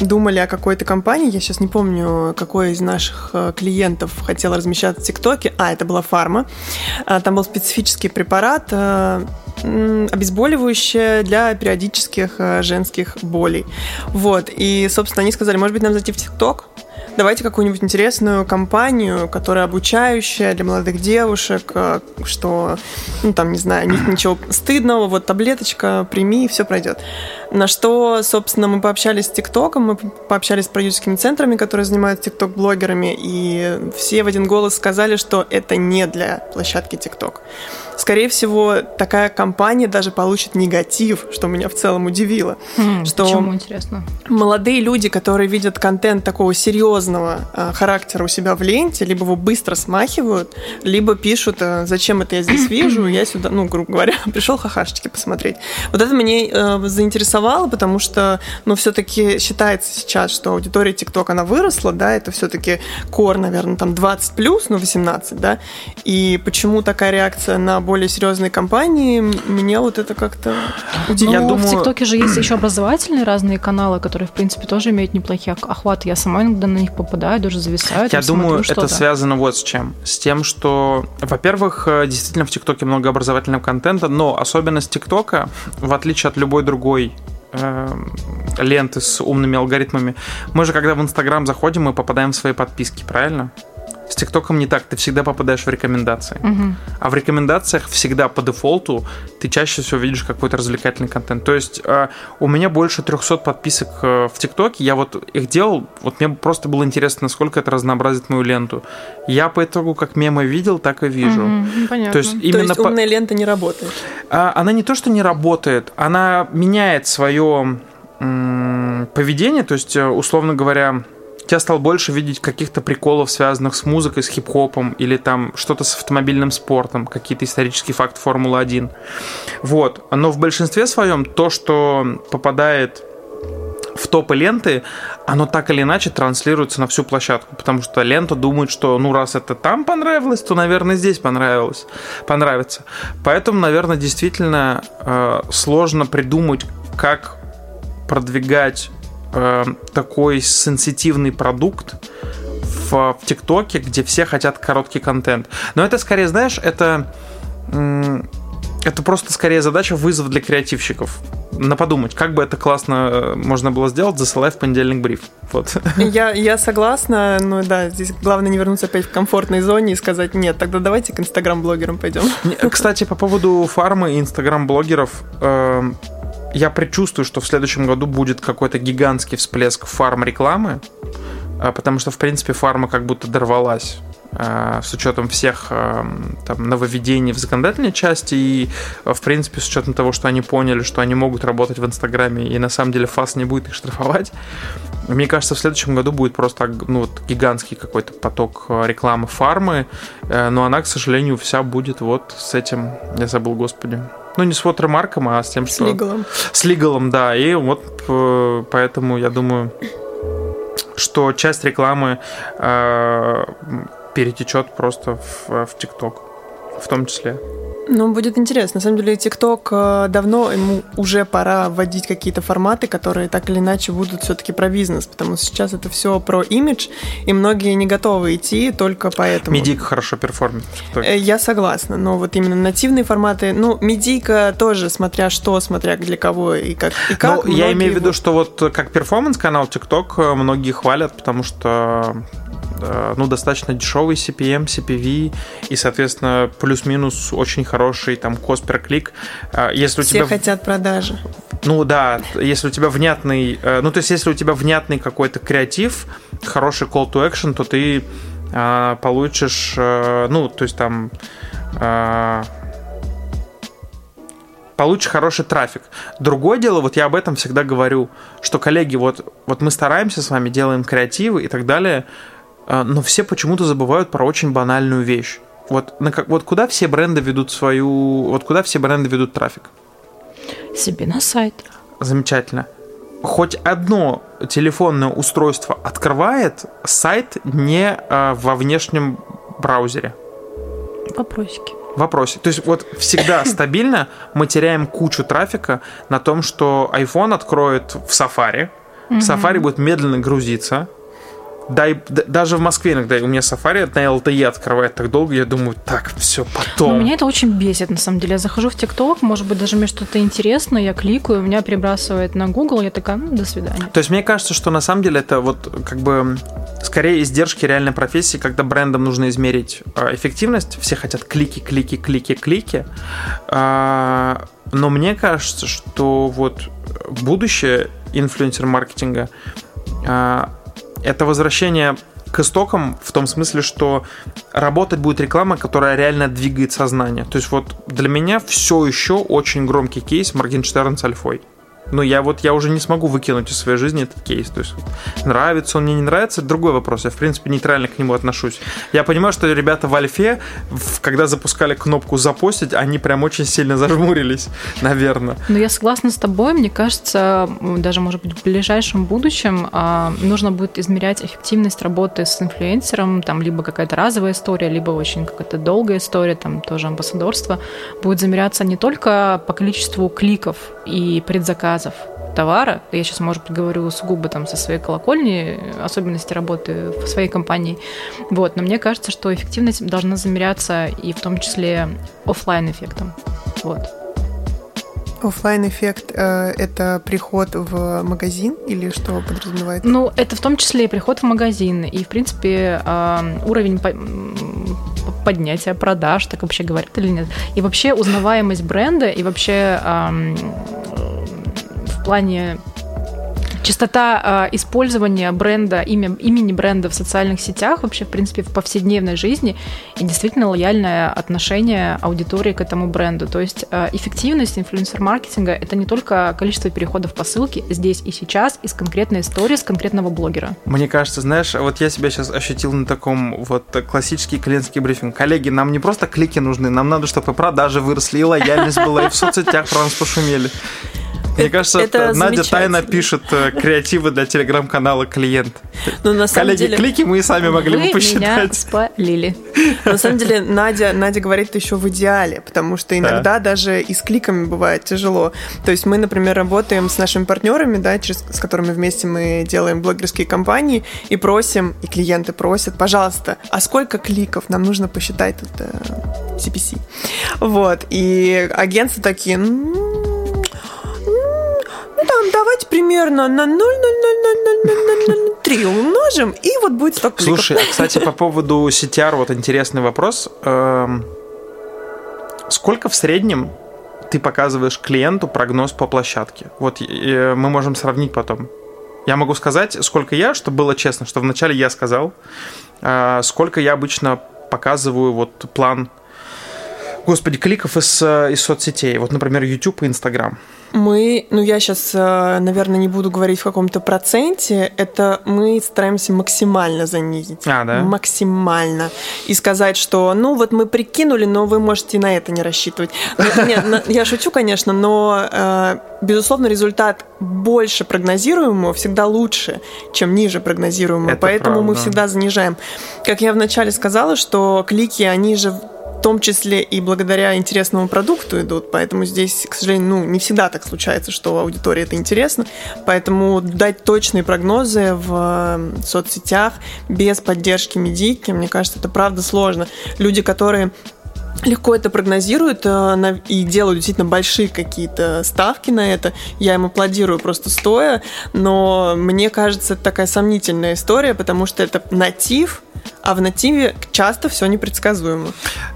думали о какой-то компании, я сейчас не помню, какой из наших э, клиентов хотел размещаться в ТикТоке. А, это была фарма. Э, там был специфический препарат, обезболивающее для периодических женских болей. Вот. И, собственно, они сказали, может быть, нам зайти в ТикТок? Давайте какую-нибудь интересную компанию, которая обучающая для молодых девушек, э, что, ну, там, не знаю, нет ничего стыдного, вот таблеточка, прими, и все пройдет. На что, собственно, мы пообщались с ТикТоком, мы пообщались с продюсерскими центрами, которые занимаются ТикТок-блогерами, и все в один голос сказали, что это не для площадки ТикТок скорее всего, такая компания даже получит негатив, что меня в целом удивило. Mm, что почему, интересно? Молодые люди, которые видят контент такого серьезного э, характера у себя в ленте, либо его быстро смахивают, либо пишут, э, зачем это я здесь вижу, я сюда, ну, грубо говоря, пришел хахашечки посмотреть. Вот это меня э, заинтересовало, потому что, ну, все-таки считается сейчас, что аудитория ТикТок, она выросла, да, это все-таки кор, наверное, там 20 плюс, ну, 18, да, и почему такая реакция на более серьезные компании, мне вот это как-то удивило. Ну, думаю... в ТикТоке же есть еще образовательные разные каналы, которые, в принципе, тоже имеют неплохие охваты. Я сама иногда на них попадаю, даже зависаю. Я думаю, это связано вот с чем. С тем, что, во-первых, э, действительно в ТикТоке много образовательного контента, но особенность ТикТока, в отличие от любой другой э, ленты с умными алгоритмами. Мы же, когда в Инстаграм заходим, мы попадаем в свои подписки, правильно? С ТикТоком не так, ты всегда попадаешь в рекомендации. Угу. А в рекомендациях всегда по дефолту ты чаще всего видишь какой-то развлекательный контент. То есть э, у меня больше 300 подписок э, в ТикТоке, я вот их делал, вот мне просто было интересно, насколько это разнообразит мою ленту. Я по итогу как мемы видел, так и вижу. Угу, понятно. То есть, именно то есть умная по... лента не работает? А, она не то, что не работает, она меняет свое поведение, то есть, э, условно говоря, я стал больше видеть каких-то приколов, связанных с музыкой, с хип-хопом или там что-то с автомобильным спортом, какие-то исторические факты Формулы-1. Вот. Но в большинстве своем то, что попадает в топы ленты, оно так или иначе транслируется на всю площадку, потому что лента думает, что ну раз это там понравилось, то, наверное, здесь понравилось, понравится. Поэтому, наверное, действительно э, сложно придумать, как продвигать э, такой сенситивный продукт в, ТикТоке, где все хотят короткий контент. Но это скорее, знаешь, это, это просто скорее задача вызов для креативщиков. На подумать, как бы это классно э, можно было сделать, засылая в понедельник бриф. Вот. Я, я согласна, но да, здесь главное не вернуться опять в комфортной зоне и сказать, нет, тогда давайте к инстаграм-блогерам пойдем. Кстати, по поводу фармы и инстаграм-блогеров, э, я предчувствую, что в следующем году будет какой-то гигантский всплеск фарм-рекламы, а, потому что, в принципе, фарма как будто дорвалась а, с учетом всех а, там, нововведений в законодательной части и, в принципе, с учетом того, что они поняли, что они могут работать в Инстаграме и на самом деле ФАС не будет их штрафовать, мне кажется, в следующем году будет просто ну, вот, гигантский какой-то поток рекламы фармы, э, но она, к сожалению, вся будет вот с этим, я забыл, господи, ну, не с watermarkом, а с тем, что... С лигалом. С лигалом, да. И вот э, поэтому я думаю, что часть рекламы э, перетечет просто в, в TikTok в том числе. Ну, будет интересно. На самом деле, ТикТок э, давно ему уже пора вводить какие-то форматы, которые так или иначе будут все-таки про бизнес, потому что сейчас это все про имидж, и многие не готовы идти только поэтому. Медийка хорошо perform ит. Э, я согласна, но вот именно нативные форматы, ну, медийка тоже, смотря что, смотря для кого и как. И как ну, я имею в виду, что вот как performance-канал ТикТок э, многие хвалят, потому что Э, ну, достаточно дешевый CPM, CPV и, соответственно, плюс-минус очень хороший там кост per клик. Э, если у Все тебя... хотят продажи. Ну да, если у тебя внятный, э, ну то есть если у тебя внятный какой-то креатив, хороший call to action, то ты получишь, ну то есть там получишь хороший трафик. Другое дело, вот я об этом всегда говорю, что, коллеги, вот, вот мы стараемся с вами, делаем креативы и так далее, но все почему-то забывают про очень банальную вещь. Вот, на, вот куда все бренды ведут свою... Вот куда все бренды ведут трафик? Себе на сайт. Замечательно. Хоть одно телефонное устройство открывает сайт не э, во внешнем браузере. Вопросики. Вопросе. То есть вот всегда стабильно мы теряем кучу трафика на том, что iPhone откроет в Safari, в Safari будет медленно грузиться, да, и, даже в Москве иногда у меня сафари на LTE открывает так долго, я думаю, так, все, потом. Но меня это очень бесит, на самом деле. Я захожу в ТикТок, может быть, даже мне что-то интересно, я кликаю, меня перебрасывает на Google, я такая, ну, до свидания. То есть мне кажется, что на самом деле это вот как бы скорее издержки реальной профессии, когда брендам нужно измерить а, эффективность, все хотят клики, клики, клики, клики, а, но мне кажется, что вот будущее инфлюенсер-маркетинга а, это возвращение к истокам в том смысле, что работать будет реклама, которая реально двигает сознание. То есть вот для меня все еще очень громкий кейс Моргенштерн с Альфой. Ну, я вот я уже не смогу выкинуть из своей жизни этот кейс. То есть, нравится он мне, не нравится, другой вопрос. Я, в принципе, нейтрально к нему отношусь. Я понимаю, что ребята в Альфе, когда запускали кнопку «Запостить», они прям очень сильно зажмурились, наверное. Ну, я согласна с тобой. Мне кажется, даже, может быть, в ближайшем будущем а, нужно будет измерять эффективность работы с инфлюенсером, там, либо какая-то разовая история, либо очень какая-то долгая история, там, тоже амбассадорство, будет замеряться не только по количеству кликов и предзаказов товара. Я сейчас, может быть, говорю сугубо там со своей колокольни, особенности работы в своей компании. Вот. Но мне кажется, что эффективность должна замеряться и в том числе офлайн эффектом. Вот. Оффлайн эффект э, это приход в магазин или что подразумевает? Ну, это в том числе и приход в магазин. И, в принципе, э, уровень по поднятия продаж, так вообще говорят или нет. И вообще узнаваемость бренда, и вообще э, плане частота э, использования бренда, имя, имени бренда в социальных сетях, вообще, в принципе, в повседневной жизни, и действительно лояльное отношение аудитории к этому бренду. То есть э, эффективность инфлюенсер-маркетинга — это не только количество переходов по ссылке здесь и сейчас из конкретной истории, с конкретного блогера. Мне кажется, знаешь, вот я себя сейчас ощутил на таком вот классический клиентский брифинг. Коллеги, нам не просто клики нужны, нам надо, чтобы продажи выросли, и лояльность была, и в соцсетях про нас пошумели. Мне кажется, это Надя тайно пишет э, креативы для телеграм-канала клиент. Ну, на самом Коллеги, деле... клики мы и сами могли бы посчитать. меня спалили. На самом деле, Надя, Надя говорит еще в идеале, потому что иногда да. даже и с кликами бывает тяжело. То есть мы, например, работаем с нашими партнерами, да, через, с которыми вместе мы делаем блогерские кампании, и просим, и клиенты просят, пожалуйста, а сколько кликов нам нужно посчитать тут э, CPC? Вот. И агентства такие, ну, там давайте примерно на 0,00003 умножим, и вот будет столько Слушай, а, кстати, по поводу CTR, вот интересный вопрос. Сколько в среднем ты показываешь клиенту прогноз по площадке? Вот мы можем сравнить потом. Я могу сказать, сколько я, чтобы было честно, что вначале я сказал, э, сколько я обычно показываю вот план, господи, кликов из, э, из соцсетей. Вот, например, YouTube и Instagram мы, ну я сейчас, э, наверное, не буду говорить в каком-то проценте, это мы стараемся максимально занизить. А, да? Максимально. И сказать, что, ну вот мы прикинули, но вы можете на это не рассчитывать. Ну, нет, я шучу, конечно, но, э, безусловно, результат больше прогнозируемого всегда лучше, чем ниже прогнозируемого. Это Поэтому правда. мы всегда занижаем. Как я вначале сказала, что клики, они же том числе и благодаря интересному продукту идут, поэтому здесь, к сожалению, ну, не всегда так случается, что аудитории это интересно, поэтому дать точные прогнозы в соцсетях без поддержки медийки, мне кажется, это правда сложно. Люди, которые легко это прогнозируют э, и делают действительно большие какие-то ставки на это. Я им аплодирую просто стоя, но мне кажется, это такая сомнительная история, потому что это натив, а в нативе часто все непредсказуемо.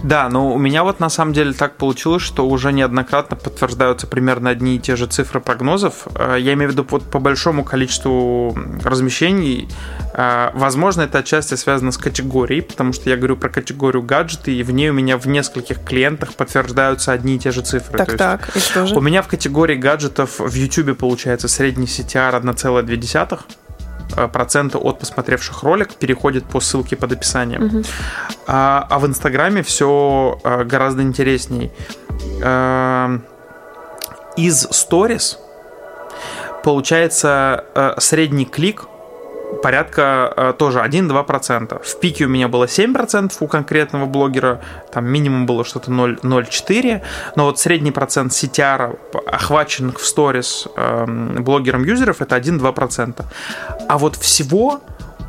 Да, но у меня вот на самом деле так получилось, что уже неоднократно подтверждаются примерно одни и те же цифры прогнозов. Э, я имею в виду вот по большому количеству размещений. Э, возможно, это отчасти связано с категорией, потому что я говорю про категорию гаджеты, и в ней у меня в нескольких клиентах подтверждаются одни и те же цифры. Так, так, и что же? У меня в категории гаджетов в YouTube получается средний CTR 1,2 Э, процента от посмотревших ролик переходит по ссылке под описанием. Угу. А, а в Инстаграме все э, гораздо интересней. Э, из сторис получается средний клик порядка э, тоже 1-2%. В пике у меня было 7% у конкретного блогера, там минимум было что-то 0,04, но вот средний процент CTR, охваченных в сторис э, блогером юзеров, это 1-2%. А вот всего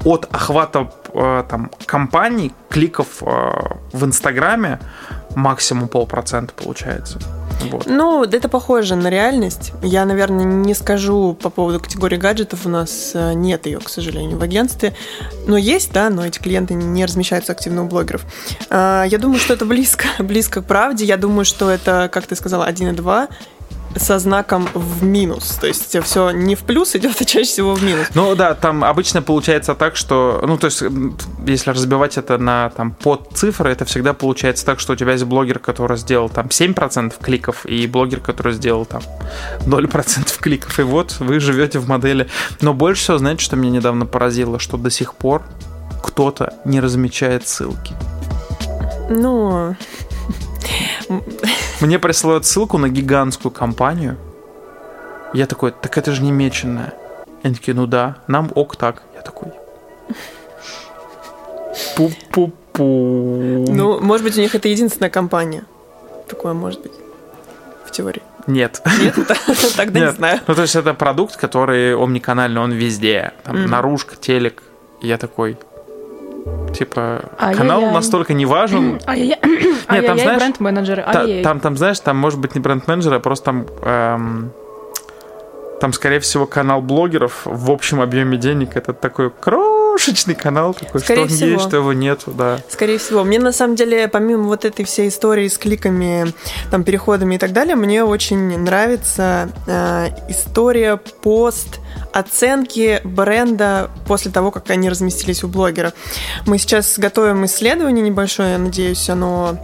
от охвата э, там, компаний, кликов э, в Инстаграме максимум полпроцента получается. Вот. Ну, это похоже на реальность. Я, наверное, не скажу по поводу категории гаджетов. У нас э, нет ее, к сожалению, в агентстве. Но есть, да, но эти клиенты не размещаются активно у блогеров. А, я думаю, что это близко, близко к правде. Я думаю, что это, как ты сказала, 1,2 со знаком в минус. То есть все не в плюс идет, а чаще всего в минус. Ну да, там обычно получается так, что, ну то есть, если разбивать это на там под цифры, это всегда получается так, что у тебя есть блогер, который сделал там 7% кликов, и блогер, который сделал там 0% кликов. И вот вы живете в модели. Но больше всего, знаете, что меня недавно поразило, что до сих пор кто-то не размечает ссылки. Ну, мне присылают ссылку на гигантскую компанию. Я такой, так это же не меченная. Они такие, ну да, нам ок так. Я такой, пу-пу-пу. Ну, может быть, у них это единственная компания. Такое может быть. В теории. Нет. Нет, тогда не знаю. Ну, то есть это продукт, который омниканальный, он везде. Там наружка, телек. Я такой, типа, а канал я, настолько не важен. А я, Нет, там, знаешь, бренд-менеджеры. Та, там, там, знаешь, там может быть не бренд-менеджеры, а просто там, эм, там, скорее всего, канал блогеров в общем объеме денег. Это такой крошечный канал такой, Скорее что он есть, что его нету, да. Скорее всего. Мне на самом деле, помимо вот этой всей истории с кликами, там, переходами и так далее, мне очень нравится э, история пост оценки бренда после того, как они разместились у блогера. Мы сейчас готовим исследование небольшое, я надеюсь, оно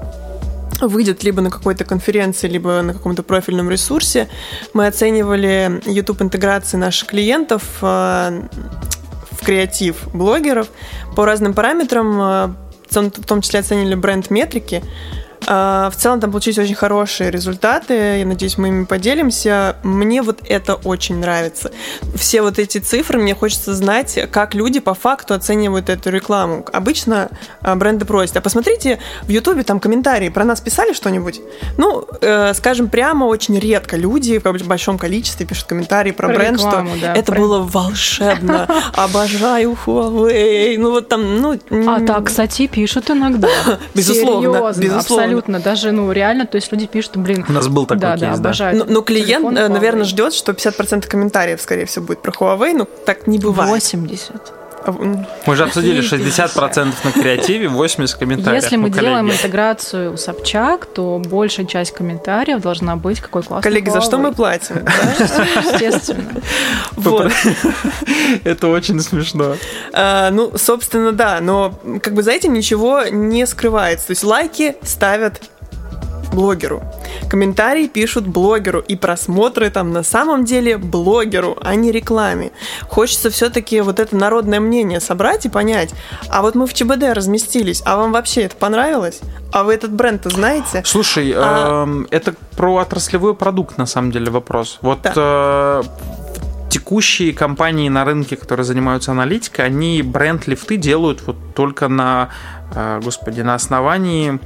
выйдет либо на какой-то конференции, либо на каком-то профильном ресурсе. Мы оценивали YouTube интеграции наших клиентов э, креатив блогеров по разным параметрам, э, в том числе оценили бренд-метрики. А, в целом там получились очень хорошие результаты. Я надеюсь, мы ими поделимся. Мне вот это очень нравится. Все вот эти цифры, мне хочется знать, как люди по факту оценивают эту рекламу. Обычно а, бренды просят, а посмотрите в Ютубе там комментарии, про нас писали что-нибудь? Ну, э, скажем прямо, очень редко люди в большом количестве пишут комментарии про, про бренд, рекламу, что да, это про... было волшебно, обожаю Huawei. Ну вот там, ну... А так, кстати, пишут иногда. Безусловно, безусловно абсолютно. Даже, ну, реально, то есть люди пишут, блин... У нас был такой да, кейс, да, да. обожают. Но, но клиент, Телефон наверное, Huawei. ждет, что 50% комментариев, скорее всего, будет про Huawei, но так не бывает. 80. Мы же обсудили 60% на креативе, 80 комментариев. Если мы делаем интеграцию у Собчак, то большая часть комментариев должна быть какой классный Коллеги, за что мы платим? Естественно. Вот. Это очень смешно. А, ну, собственно, да, но как бы за этим ничего не скрывается. То есть лайки ставят блогеру. Комментарии пишут блогеру, и просмотры там на самом деле блогеру, а не рекламе. Хочется все-таки вот это народное мнение собрать и понять, а вот мы в ЧБД разместились, а вам вообще это понравилось? А вы этот бренд-то знаете? Слушай, а... э, это про отраслевой продукт на самом деле вопрос. Вот да. э, текущие компании на рынке, которые занимаются аналитикой, они бренд-лифты делают вот только на, э, господи, на основании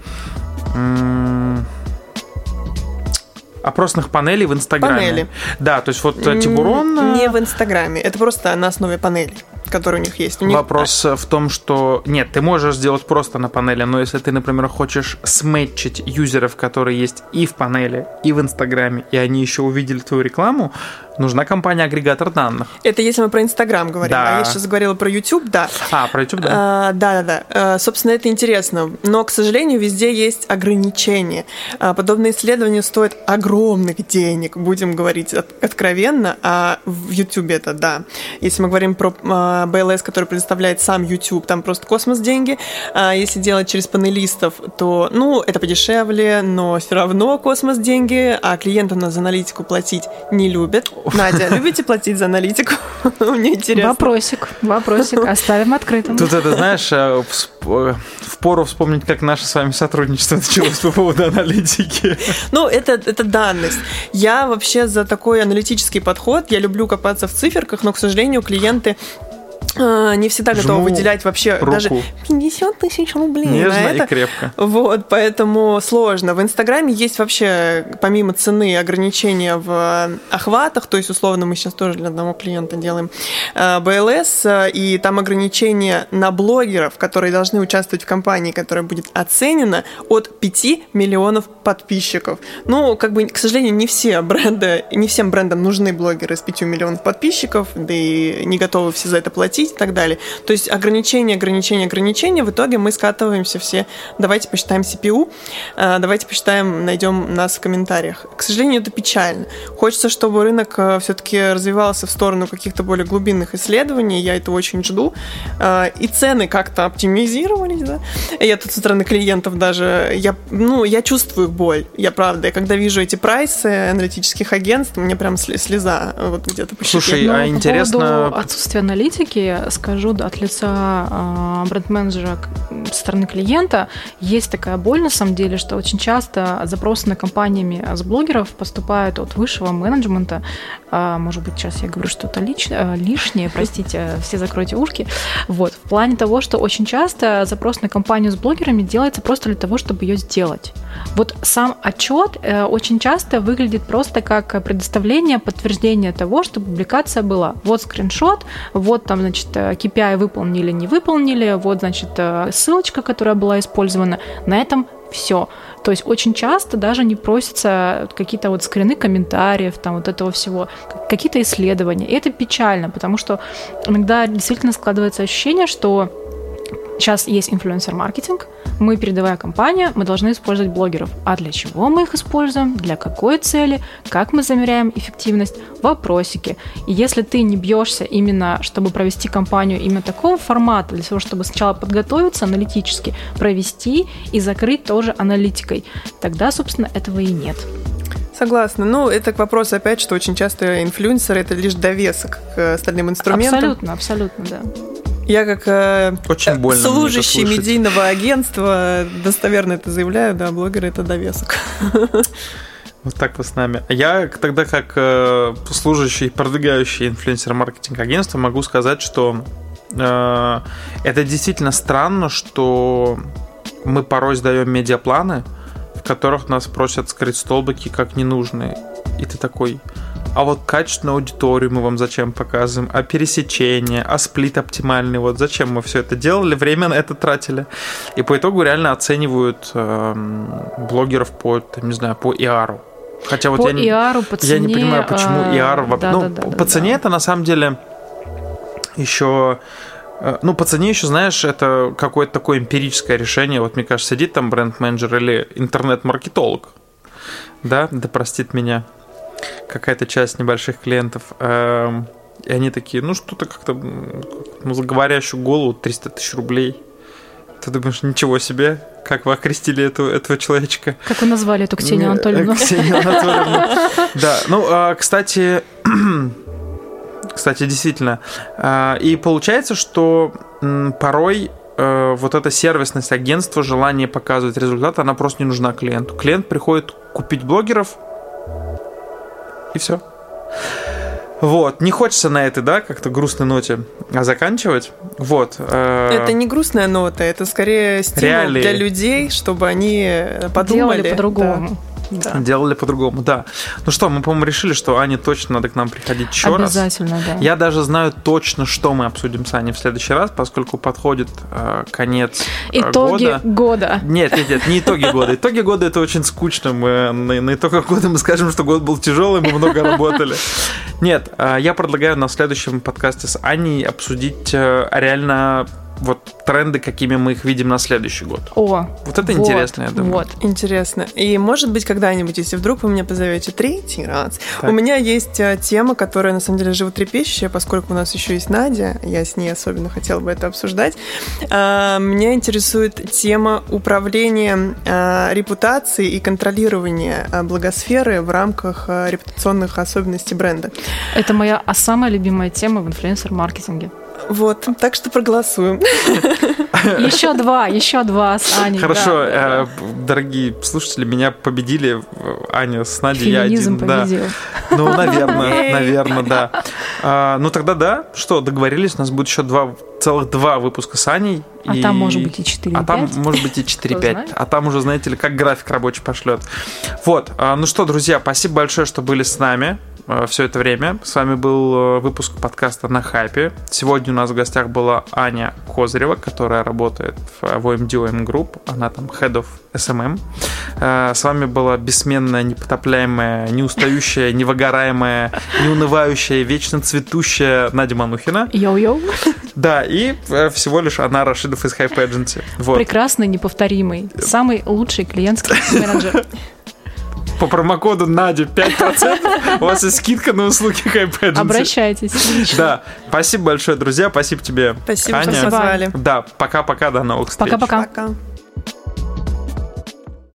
опросных панелей в Инстаграме. Панели. Да, то есть вот э, Тибурон... Не в Инстаграме, это просто на основе панелей который у них есть. У них... Вопрос в том, что нет, ты можешь сделать просто на панели, но если ты, например, хочешь сметчить юзеров, которые есть и в панели, и в Инстаграме, и они еще увидели твою рекламу, нужна компания-агрегатор данных. Это если мы про Инстаграм говорим. Да. А я сейчас говорила про YouTube, да. А, про YouTube, да. А, да, да, да. А, собственно, это интересно. Но, к сожалению, везде есть ограничения. А, подобные исследования стоят огромных денег, будем говорить откровенно. А в YouTube это да. Если мы говорим про а, BLS, который предоставляет сам YouTube, там просто космос деньги. А если делать через панелистов, то, ну, это подешевле, но все равно космос деньги, а клиенты у нас за аналитику платить не любят. Надя, любите платить за аналитику? Мне интересно. Вопросик, вопросик, оставим открытым. Тут это, знаешь, э, э, впору вспомнить, как наше с вами сотрудничество началось по поводу аналитики. Ну, это, это данность. Я вообще за такой аналитический подход, я люблю копаться в циферках, но, к сожалению, клиенты не всегда готовы Жму выделять вообще руку. даже 50 тысяч рублей Нежно на это. и крепко. Вот, поэтому сложно. В Инстаграме есть вообще, помимо цены, ограничения в охватах, то есть, условно, мы сейчас тоже для одного клиента делаем БЛС, и там ограничения на блогеров, которые должны участвовать в кампании, которая будет оценена от 5 миллионов подписчиков. Ну, как бы, к сожалению, не все бренды, не всем брендам нужны блогеры с 5 миллионов подписчиков, да и не готовы все за это платить, и так далее. То есть ограничения, ограничения, ограничения. В итоге мы скатываемся все. Давайте посчитаем CPU, э, давайте посчитаем, найдем нас в комментариях. К сожалению, это печально. Хочется, чтобы рынок э, все-таки развивался в сторону каких-то более глубинных исследований. Я это очень жду. Э, и цены как-то оптимизировались, да. Я тут со стороны клиентов даже, я, ну, я чувствую боль. Я правда. Я когда вижу эти прайсы аналитических агентств, мне прям слеза вот где-то по Слушай, а интересно... По поводу отсутствия аналитики, скажу от лица э, бренд-менеджера стороны клиента, есть такая боль на самом деле, что очень часто запросы на компаниями с блогеров поступают от высшего менеджмента. Э, может быть, сейчас я говорю что-то э, лишнее, простите, все закройте ушки. Вот, в плане того, что очень часто запрос на компанию с блогерами делается просто для того, чтобы ее сделать. Вот сам отчет э, очень часто выглядит просто как предоставление подтверждения того, что публикация была. Вот скриншот, вот там, значит, KPI выполнили, не выполнили, вот, значит, э, ссылочка, которая была использована. На этом все. То есть очень часто даже не просятся какие-то вот скрины комментариев, там вот этого всего, какие-то исследования. И это печально, потому что иногда действительно складывается ощущение, что Сейчас есть инфлюенсер-маркетинг. Мы, передовая компания, мы должны использовать блогеров. А для чего мы их используем? Для какой цели? Как мы замеряем эффективность? Вопросики. И если ты не бьешься именно, чтобы провести кампанию именно такого формата, для того, чтобы сначала подготовиться аналитически, провести и закрыть тоже аналитикой, тогда, собственно, этого и нет. Согласна. Ну, это к вопросу опять, что очень часто инфлюенсеры это лишь довесок к остальным инструментам. Абсолютно, абсолютно, да. Я как э, Очень больно служащий медийного агентства достоверно это заявляю, да, блогеры это довесок. Вот так вот с нами. Я тогда как э, служащий, продвигающий инфлюенсер-маркетинг агентства могу сказать, что э, это действительно странно, что мы порой сдаем медиапланы, в которых нас просят скрыть столбики как ненужные. И ты такой, а вот качественную аудиторию мы вам зачем показываем, а пересечение, а сплит оптимальный, вот зачем мы все это делали, время на это тратили. И по итогу реально оценивают э, блогеров по, там, не знаю, по иару. Хотя вот по я, не, по цене, я не понимаю, почему а, IR... Да, ну, да, да, по да, цене да. это на самом деле еще... Э, ну, по цене еще, знаешь, это какое-то такое эмпирическое решение. Вот, мне кажется, сидит там бренд-менеджер или интернет-маркетолог, да, да простит меня какая-то часть небольших клиентов, эм, и они такие, ну что-то как-то, ну, за говорящую голову 300 тысяч рублей. Ты думаешь, ничего себе, как вы окрестили эту, этого человечка? Как вы назвали эту Ксению Анатольевну? Ксению Анатольевну. Да, ну, а, кстати, кстати, действительно. А, и получается, что порой э, вот эта сервисность агентства, желание показывать результат, она просто не нужна клиенту. Клиент приходит купить блогеров, и все. Вот, не хочется на этой, да, как-то грустной ноте а заканчивать. Вот. Э... Это не грустная нота, это скорее стимул Реалии. для людей, чтобы они подумали. Делали по-другому. Да да. делали по-другому, да. Ну что, мы, по-моему, решили, что Ане точно надо к нам приходить еще раз. Обязательно, да. Я даже знаю точно, что мы обсудим с Аней в следующий раз, поскольку подходит э, конец э, итоги года. года. Нет, нет, нет, не итоги года. Итоги года это очень скучно. Мы на, на итогах года мы скажем, что год был тяжелый, мы много работали. Нет, э, я предлагаю на следующем подкасте с Аней обсудить э, реально вот тренды, какими мы их видим на следующий год. О, вот это вот, интересно, я думаю. Вот, интересно. И может быть когда-нибудь, если вдруг вы меня позовете третий раз, так. у меня есть э, тема, которая на самом деле животрепещущая, поскольку у нас еще есть Надя, я с ней особенно хотела бы это обсуждать. А, меня интересует тема управления а, репутацией и контролирования а, благосферы в рамках репутационных особенностей бренда. Это моя самая любимая тема в инфлюенсер-маркетинге. Вот, так что проголосуем. Еще два, еще два с Аней. Хорошо, да. Э, дорогие слушатели, меня победили Аня с Надей, я один. победил. Да. Ну, наверное, наверное, да. А, ну тогда да, что, договорились, у нас будет еще два целых два выпуска с Аней. А и... там может быть и 4 А там может быть и 4-5. А там уже, знаете ли, как график рабочий пошлет. Вот. А, ну что, друзья, спасибо большое, что были с нами. Э, все это время. С вами был э, выпуск подкаста на хайпе. Сегодня у нас в гостях была Аня Козырева, которая работает в OMD Group. Она там head of SMM. С вами была бессменная, непотопляемая, неустающая, невыгораемая, неунывающая, вечно цветущая Надя Манухина. Йоу-йоу. Да, и всего лишь она Рашидов из Hype Agency. Вот. Прекрасный, неповторимый, самый лучший клиентский менеджер. По промокоду Надя 5%. У вас есть скидка на услуги Hype Обращайтесь. Да. Спасибо большое, друзья. Спасибо тебе, Спасибо, что позвали. Да, пока-пока, до новых встреч. Пока-пока. Пока.